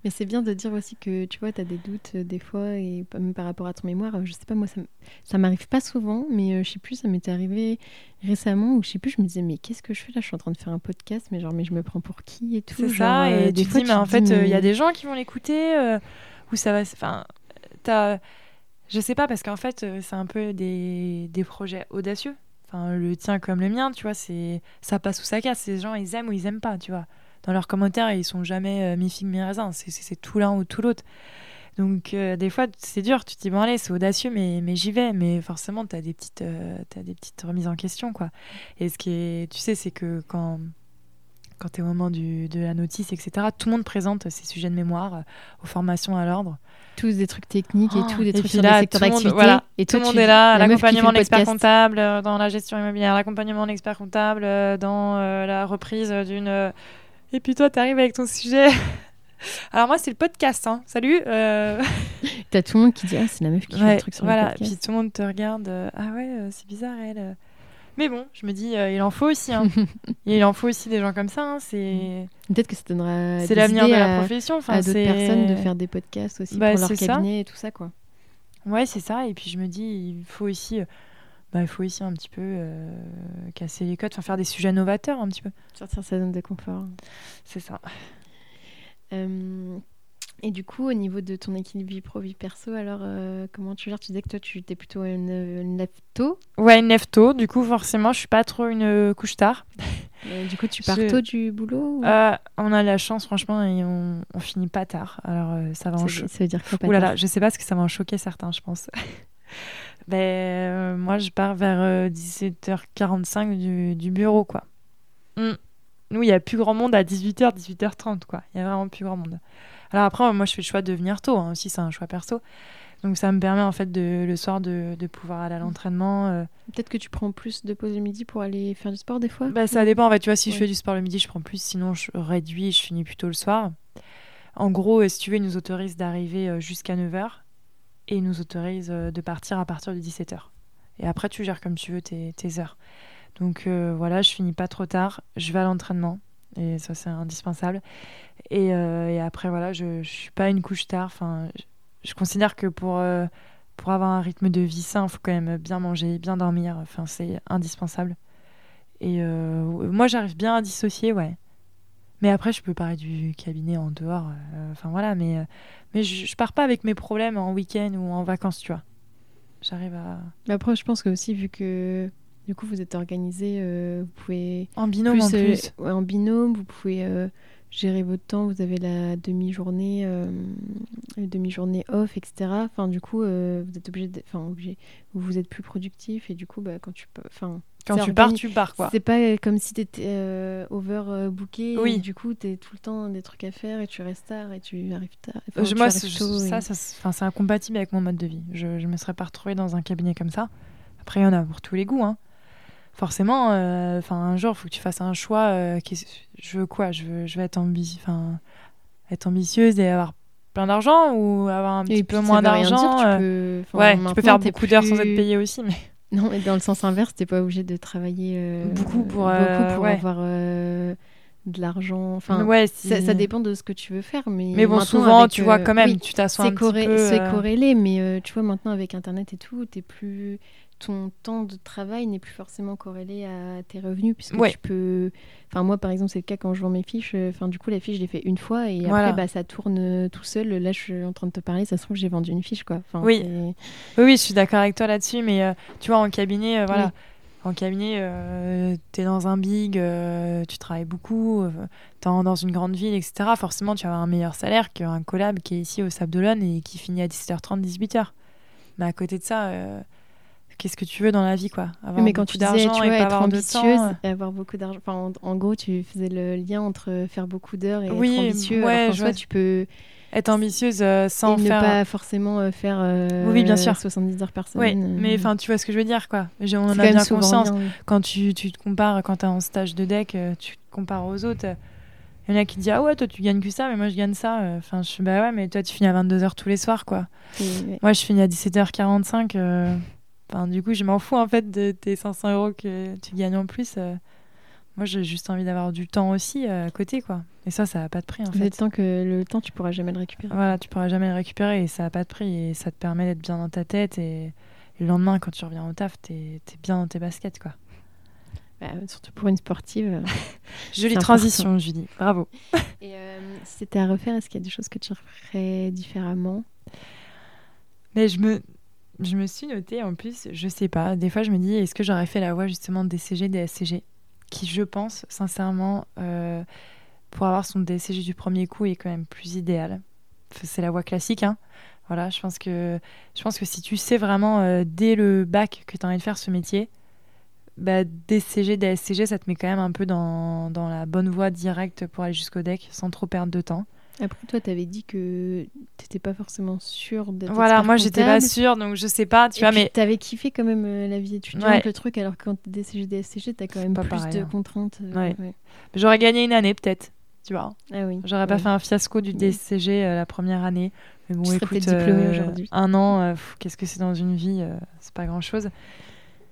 Mais c'est bien de dire aussi que tu vois, tu as des doutes euh, des fois, et même par rapport à ton mémoire. Euh, je sais pas, moi, ça, ça m'arrive pas souvent, mais euh, je sais plus, ça m'était arrivé récemment où je sais plus, je me disais, mais qu'est-ce que je fais là? Je suis en train de faire un podcast, mais genre, mais je me prends pour qui et tout? C'est ça, et des tu fois, dis, mais en fait, il y a des gens qui vont l'écouter, ou ça va. Enfin, t'as. Je sais pas, parce qu'en fait, c'est un peu des, des projets audacieux. Enfin, le tien comme le mien, tu vois, c'est ça passe ou ça casse. Ces gens, ils aiment ou ils aiment pas, tu vois dans leurs commentaires, ils sont jamais euh, mi figue mi raisin. C'est tout l'un ou tout l'autre. Donc euh, des fois c'est dur, tu te dis bon allez c'est audacieux mais, mais j'y vais, mais forcément tu as des petites euh, as des petites remises en question quoi. Et ce qui est tu sais c'est que quand quand tu es au moment du, de la notice etc, tout le monde présente ses sujets de mémoire aux formations à l'ordre. Tous des trucs techniques et tout, des trucs sur là, secteurs d'activité. Voilà, et tout le monde est là, l'accompagnement de l'expert comptable dans la gestion immobilière, l'accompagnement de l'expert comptable dans la reprise d'une et puis toi, tu arrives avec ton sujet. Alors moi, c'est le podcast. Hein. Salut. Euh... T'as tout le monde qui dit ah c'est la meuf qui fait le truc sur voilà. le podcast. Puis tout le monde te regarde. Euh, ah ouais, euh, c'est bizarre elle. Mais bon, je me dis euh, il en faut aussi. Hein. il en faut aussi des gens comme ça. Hein. C'est peut-être que ça donnera. C'est l'avenir de la profession. Enfin, à d'autres personnes de faire des podcasts aussi bah, pour leur cabinet et tout ça quoi. Ouais, c'est ça. Et puis je me dis il faut aussi bah, il faut aussi un petit peu euh, casser les codes, enfin faire des sujets novateurs un petit peu. Sortir sa zone de confort. C'est ça. Euh, et du coup, au niveau de ton équilibre vie pro, vie perso, alors euh, comment tu gères? Tu disais que toi, tu étais plutôt une, une lève tôt Ouais, une lève tôt. Du coup, forcément, je suis pas trop une couche tard. du coup, tu pars tôt du boulot On a la chance, franchement, et on, on finit pas tard. Alors, ça va en Ça veut dire quoi pas Ouh là là, je sais pas, ce que ça va en choquer certains, je pense. ben, euh, Moi, je pars vers 17h45 euh, du, du bureau, quoi. Mm. Nous, il n'y a plus grand monde à 18h, 18h30, quoi. Il y a vraiment plus grand monde. Alors après, moi, je fais le choix de venir tôt, hein, aussi, c'est un choix perso. Donc ça me permet en fait de, le soir de, de pouvoir aller à l'entraînement. Euh. Peut-être que tu prends plus de pause le midi pour aller faire du sport des fois? Bah, Ça dépend en fait. Tu vois, si je fais du sport le midi, je prends plus. Sinon, je réduis, je finis plutôt le soir. En gros, si tu veux, ils nous autorisent d'arriver jusqu'à 9h et il nous autorise euh, de partir à partir de 17h. Et après, tu gères comme tu veux tes, tes heures. Donc euh, voilà, je finis pas trop tard, je vais à l'entraînement, et ça c'est indispensable. Et, euh, et, après, voilà, je, ne suis pas une couche tard. Enfin, je, considère que pour, pour avoir un rythme de vie sain, il faut quand même bien manger, bien dormir. Enfin, c'est indispensable. Et moi, j'arrive bien à dissocier, ouais. Mais après, je peux parler du cabinet en dehors. Enfin voilà, mais mais je, je, pars pas avec mes problèmes en week-end ou en vacances, tu vois. J'arrive à. Mais après, je pense que aussi, vu que du coup vous êtes organisé, euh, vous pouvez. En binôme en plus. Euh, en binôme, vous pouvez euh, gérer votre temps. Vous avez la demi-journée, demi-journée off, etc. Enfin, du coup, vous êtes obligé, enfin obligé, vous êtes plus productif et du coup, bah, quand tu, enfin quand tu pars, tu pars quoi. C'est pas comme si tu étais euh, overbooké. Oui. du coup, tu es tout le temps des trucs à faire et tu restes tard et tu arrives tard. moi, ça, ça c'est incompatible avec mon mode de vie. Je, je me serais pas retrouvée dans un cabinet comme ça. Après, il y en a pour tous les goûts. Hein. Forcément, euh, enfin un jour, il faut que tu fasses un choix. Euh, qui, je veux quoi? Je veux, je veux être, ambi être ambitieuse et avoir plein d'argent ou avoir un petit peu moins d'argent. Tu peux, ouais, tu peux faire beaucoup d'heures sans être payé aussi. Mais... Non, mais dans le sens inverse, t'es pas obligé de travailler euh, beaucoup pour, euh, pour avoir euh, de l'argent. Enfin, ouais, ça, dépend de ce que tu veux faire. Mais, mais bon, souvent, tu vois, quand même, tu t'assois un petit peu. C'est corrélé, mais tu vois, maintenant, avec Internet et tout, t'es plus ton temps de travail n'est plus forcément corrélé à tes revenus puisque tu peux enfin moi par exemple c'est le cas quand je vends mes fiches euh, enfin du coup la fiche je l'ai fait une fois et après bah, ça tourne euh, tout seul là je suis en train de te parler ça se trouve j'ai vendu une fiche quoi oui. oui je suis d'accord avec toi là-dessus mais euh, tu vois en cabinet voilà En cabinet, tu es dans un big, tu travailles beaucoup, tu es dans une grande ville, etc. Forcément, tu as un meilleur salaire qu'un collab qui est ici au Sable d'Olonne et qui finit à 17h30, 18h. Mais à côté de ça, qu'est-ce que tu veux dans la vie, quoi avoir Mais quand tu disais, tu vois, être ambitieuse et avoir beaucoup d'argent. Enfin, en, gros, tu faisais le lien entre faire beaucoup d'heures et oui, être ambitieux. Ouais, alors tu peux être ambitieuse euh, sans et faire ne pas forcément euh, faire oui bien sûr 70 heures par semaine oui mais enfin tu vois ce que je veux dire quoi on en a bien conscience quand tu, tu, te compares quand tu es en stage de deck tu te compares aux autres il y en a qui disent Ah ouais, toi tu gagnes que ça, mais moi je gagne ça. Enfin, je suis Bah ouais, mais toi tu finis à 22h tous les soirs, quoi. Moi je finis à 17h45. Euh, du coup, je m'en fous en fait de tes 500 euros que tu gagnes en plus. Euh. Moi j'ai juste envie d'avoir du temps aussi euh, à côté, quoi. Et ça, ça n'a pas de prix en fait. Le temps, que, le temps, tu pourras jamais le récupérer. Voilà, tu pourras jamais le récupérer et ça n'a pas de prix. Et ça te permet d'être bien dans ta tête. Et, le lendemain, quand tu reviens au taf, tu es bien dans tes baskets, quoi. Bah, surtout pour une sportive. Jolie transition, Julie. Bravo. Et euh, si c'était à refaire, est-ce qu'il y a des choses que tu referais différemment? Mais je me, je me suis notée en plus, je sais pas. Des fois, je me dis, est-ce que j'aurais fait la voie justement DCG, DSCG Qui, je pense, sincèrement, euh, pour avoir son DSCG du premier coup, est quand même plus idéal. C'est la voie classique, hein. Voilà, je pense que, je pense que si tu sais vraiment euh, dès le bac que tu as envie de faire ce métier, bah, DCG, DSCG, ça te met quand même un peu dans, dans la bonne voie directe pour aller jusqu'au deck sans trop perdre de temps. Après, toi, tu avais dit que tu n'étais pas forcément sûre d'être. Voilà, moi, j'étais pas sûre, donc je sais pas. Tu vois, mais. Tu avais kiffé quand même euh, la vie étudiante, le truc, alors que quand tu DCG, DSCG, tu as quand même plus de hein. contraintes. Euh, J'aurais gagné une année, peut-être. Tu vois. Ah oui. J'aurais pas fait un fiasco du DCG euh, la première année. Mais bon, tu écoute, aujourd'hui. Un an, qu'est-ce que c'est dans une vie C'est pas grand chose.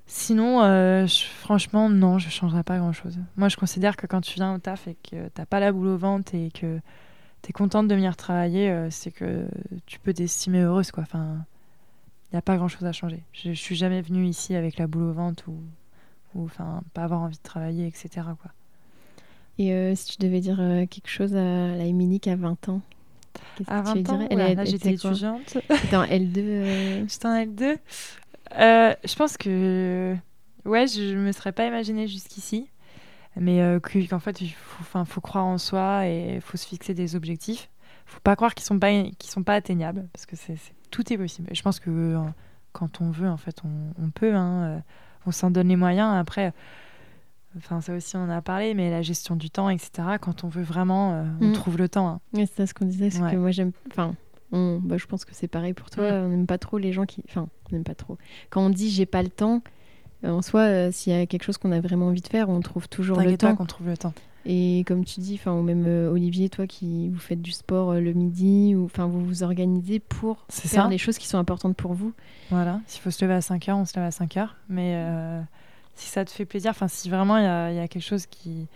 Sinon, euh, franchement, non, je ne changerais pas grand-chose. Moi, je considère que quand tu viens au taf et que tu n'as pas la boule au ventre et que tu es contente de venir travailler, euh, c'est que tu peux t'estimer heureuse. Quoi. Enfin, il n'y a pas grand-chose à changer. Je ne suis jamais venue ici avec la boule au ventre ou, ou enfin, pas avoir envie de travailler, etc. Quoi. Et euh, si tu devais dire quelque chose à la Émilique à 20 ans à 20 ans, là, j'étais étudiante. J'étais en L2. J'étais en L2. Euh, je pense que ouais, je me serais pas imaginé jusqu'ici, mais euh, qu'en fait, il faut, faut croire en soi et il faut se fixer des objectifs. Faut pas croire qu'ils sont pas qu'ils sont pas atteignables parce que c'est tout est possible. je pense que euh, quand on veut, en fait, on, peut. Hein, on s'en donne les moyens. Après, enfin ça aussi on en a parlé, mais la gestion du temps, etc. Quand on veut vraiment, on mm. trouve le temps. Hein. c'est ça ce qu'on disait, c'est que moi j'aime, enfin bah, je pense que c'est pareil pour toi. On n'aime pas trop les gens qui. Enfin, on n'aime pas trop. Quand on dit j'ai pas le temps, euh, en soi, euh, s'il y a quelque chose qu'on a vraiment envie de faire, on trouve toujours le temps. qu'on trouve le temps. Et comme tu dis, enfin, ou même euh, Olivier, toi qui vous faites du sport le midi, ou enfin, vous vous organisez pour faire les choses qui sont importantes pour vous. Voilà. S'il faut se lever à 5 heures, on se lève à 5 heures. Mais si ça te fait plaisir, enfin, si vraiment il y, y a, quelque chose qui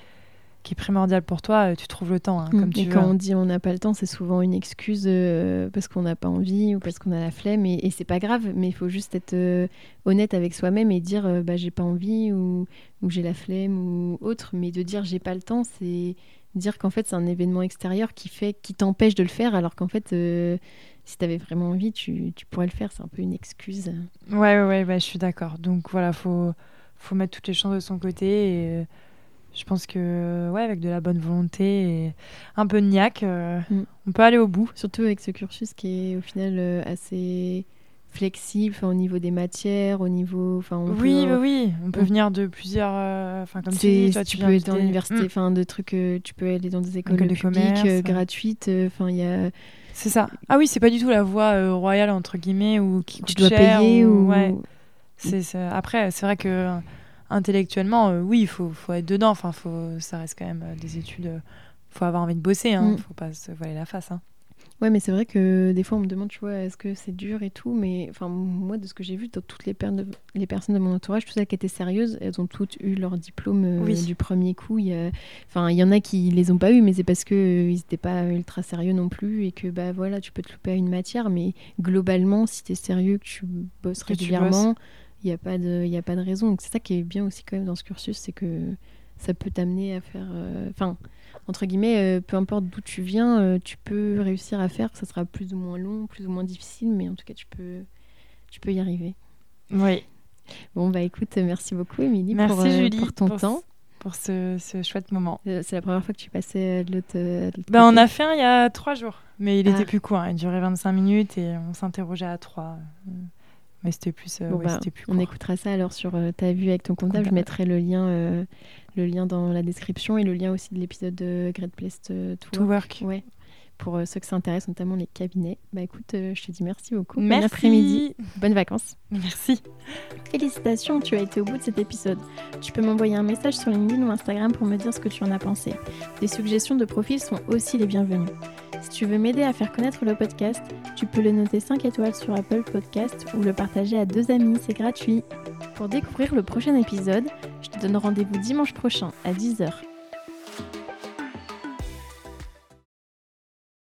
qui est primordial pour toi, euh, tu trouves le temps, hein, comme tu et quand on dit on n'a pas le temps, c'est souvent une excuse euh, parce qu'on n'a pas envie ou parce qu'on a la flemme. Et, et c'est pas grave, mais il faut juste être euh, honnête avec soi-même et dire bah, j'ai pas envie ou, ou j'ai la flemme ou autre. Mais de dire j'ai pas le temps, c'est dire qu'en fait c'est un événement extérieur qui fait qui t'empêche de le faire, alors qu'en fait si tu avais vraiment envie, tu, tu, pourrais le faire. C'est un peu une excuse. Ouais, ouais, ouais, je suis d'accord. Donc voilà, faut, faut mettre toutes les chances de son côté et je pense que ouais, avec de la bonne volonté et un peu de niaque, euh, mm. on peut aller au bout. Surtout avec ce cursus qui est au final euh, assez flexible au niveau des matières, au niveau. Enfin, oui, oui, oui, on peut venir de plusieurs. Euh, enfin, comme tu dis, toi, tu, peux être dans l'université, mm. enfin, de trucs. tu peux aller dans des écoles de publiques gratuites. Enfin, il y a. C'est ça. Ah oui, c'est pas du tout la voie royale entre guillemets ou qui tu dois payer ou. Ouais. C'est après, c'est vrai que intellectuellement, euh, oui, il faut, faut, être dedans. Enfin, faut, ça reste quand même euh, des études. Il euh, faut avoir envie de bosser. Hein. Mm. faut pas se voiler la face. Hein. Ouais, mais c'est vrai que des fois, on me demande, tu vois, est-ce que c'est dur et tout. Mais enfin, moi, de ce que j'ai vu, dans toutes les, les personnes de mon entourage, tout ça qui étaient sérieuses, elles ont toutes eu leur diplôme du premier coup. Il y, enfin, il y en a qui les ont pas eu, mais c'est parce qu'ils n'étaient pas ultra sérieux non plus et que, bah voilà, tu peux te louper à une matière. Mais globalement, si tu es sérieux, que tu bosses régulièrement il n'y a, pas de, y a pas de raison. Donc c'est ça qui est bien aussi quand même dans ce cursus, c'est que ça peut t'amener à faire... Euh, enfin, entre guillemets, euh, peu importe d'où tu viens, euh, tu peux réussir à faire. Ça sera plus ou moins long, plus ou moins difficile, mais en tout cas, tu peux, tu peux y arriver. Oui. Bon, bah écoute, merci beaucoup, Émilie, pour, Julie, pour ton temps. Pour ce, ce, chouette moment. C'est la première fois que tu passais de l'autre bah, On a fait un il y a trois jours, mais il était ah. plus court. Il durait 25 minutes et on s'interrogeait à trois. Mais c'était plus, bon, bah, plus On écoutera ça alors sur ta vue avec ton comptable. Je mettrai le lien, le lien dans la description et le lien aussi de l'épisode de Great Place to, to Work. Ouais pour euh, ceux qui s'intéressent, notamment les cabinets. Bah écoute, euh, je te dis merci beaucoup. Merci. Bon après-midi. Bonnes vacances. Merci. Félicitations, tu as été au bout de cet épisode. Tu peux m'envoyer un message sur LinkedIn ou Instagram pour me dire ce que tu en as pensé. Les suggestions de profil sont aussi les bienvenues. Si tu veux m'aider à faire connaître le podcast, tu peux le noter 5 étoiles sur Apple Podcast ou le partager à deux amis, c'est gratuit. Pour découvrir le prochain épisode, je te donne rendez-vous dimanche prochain à 10h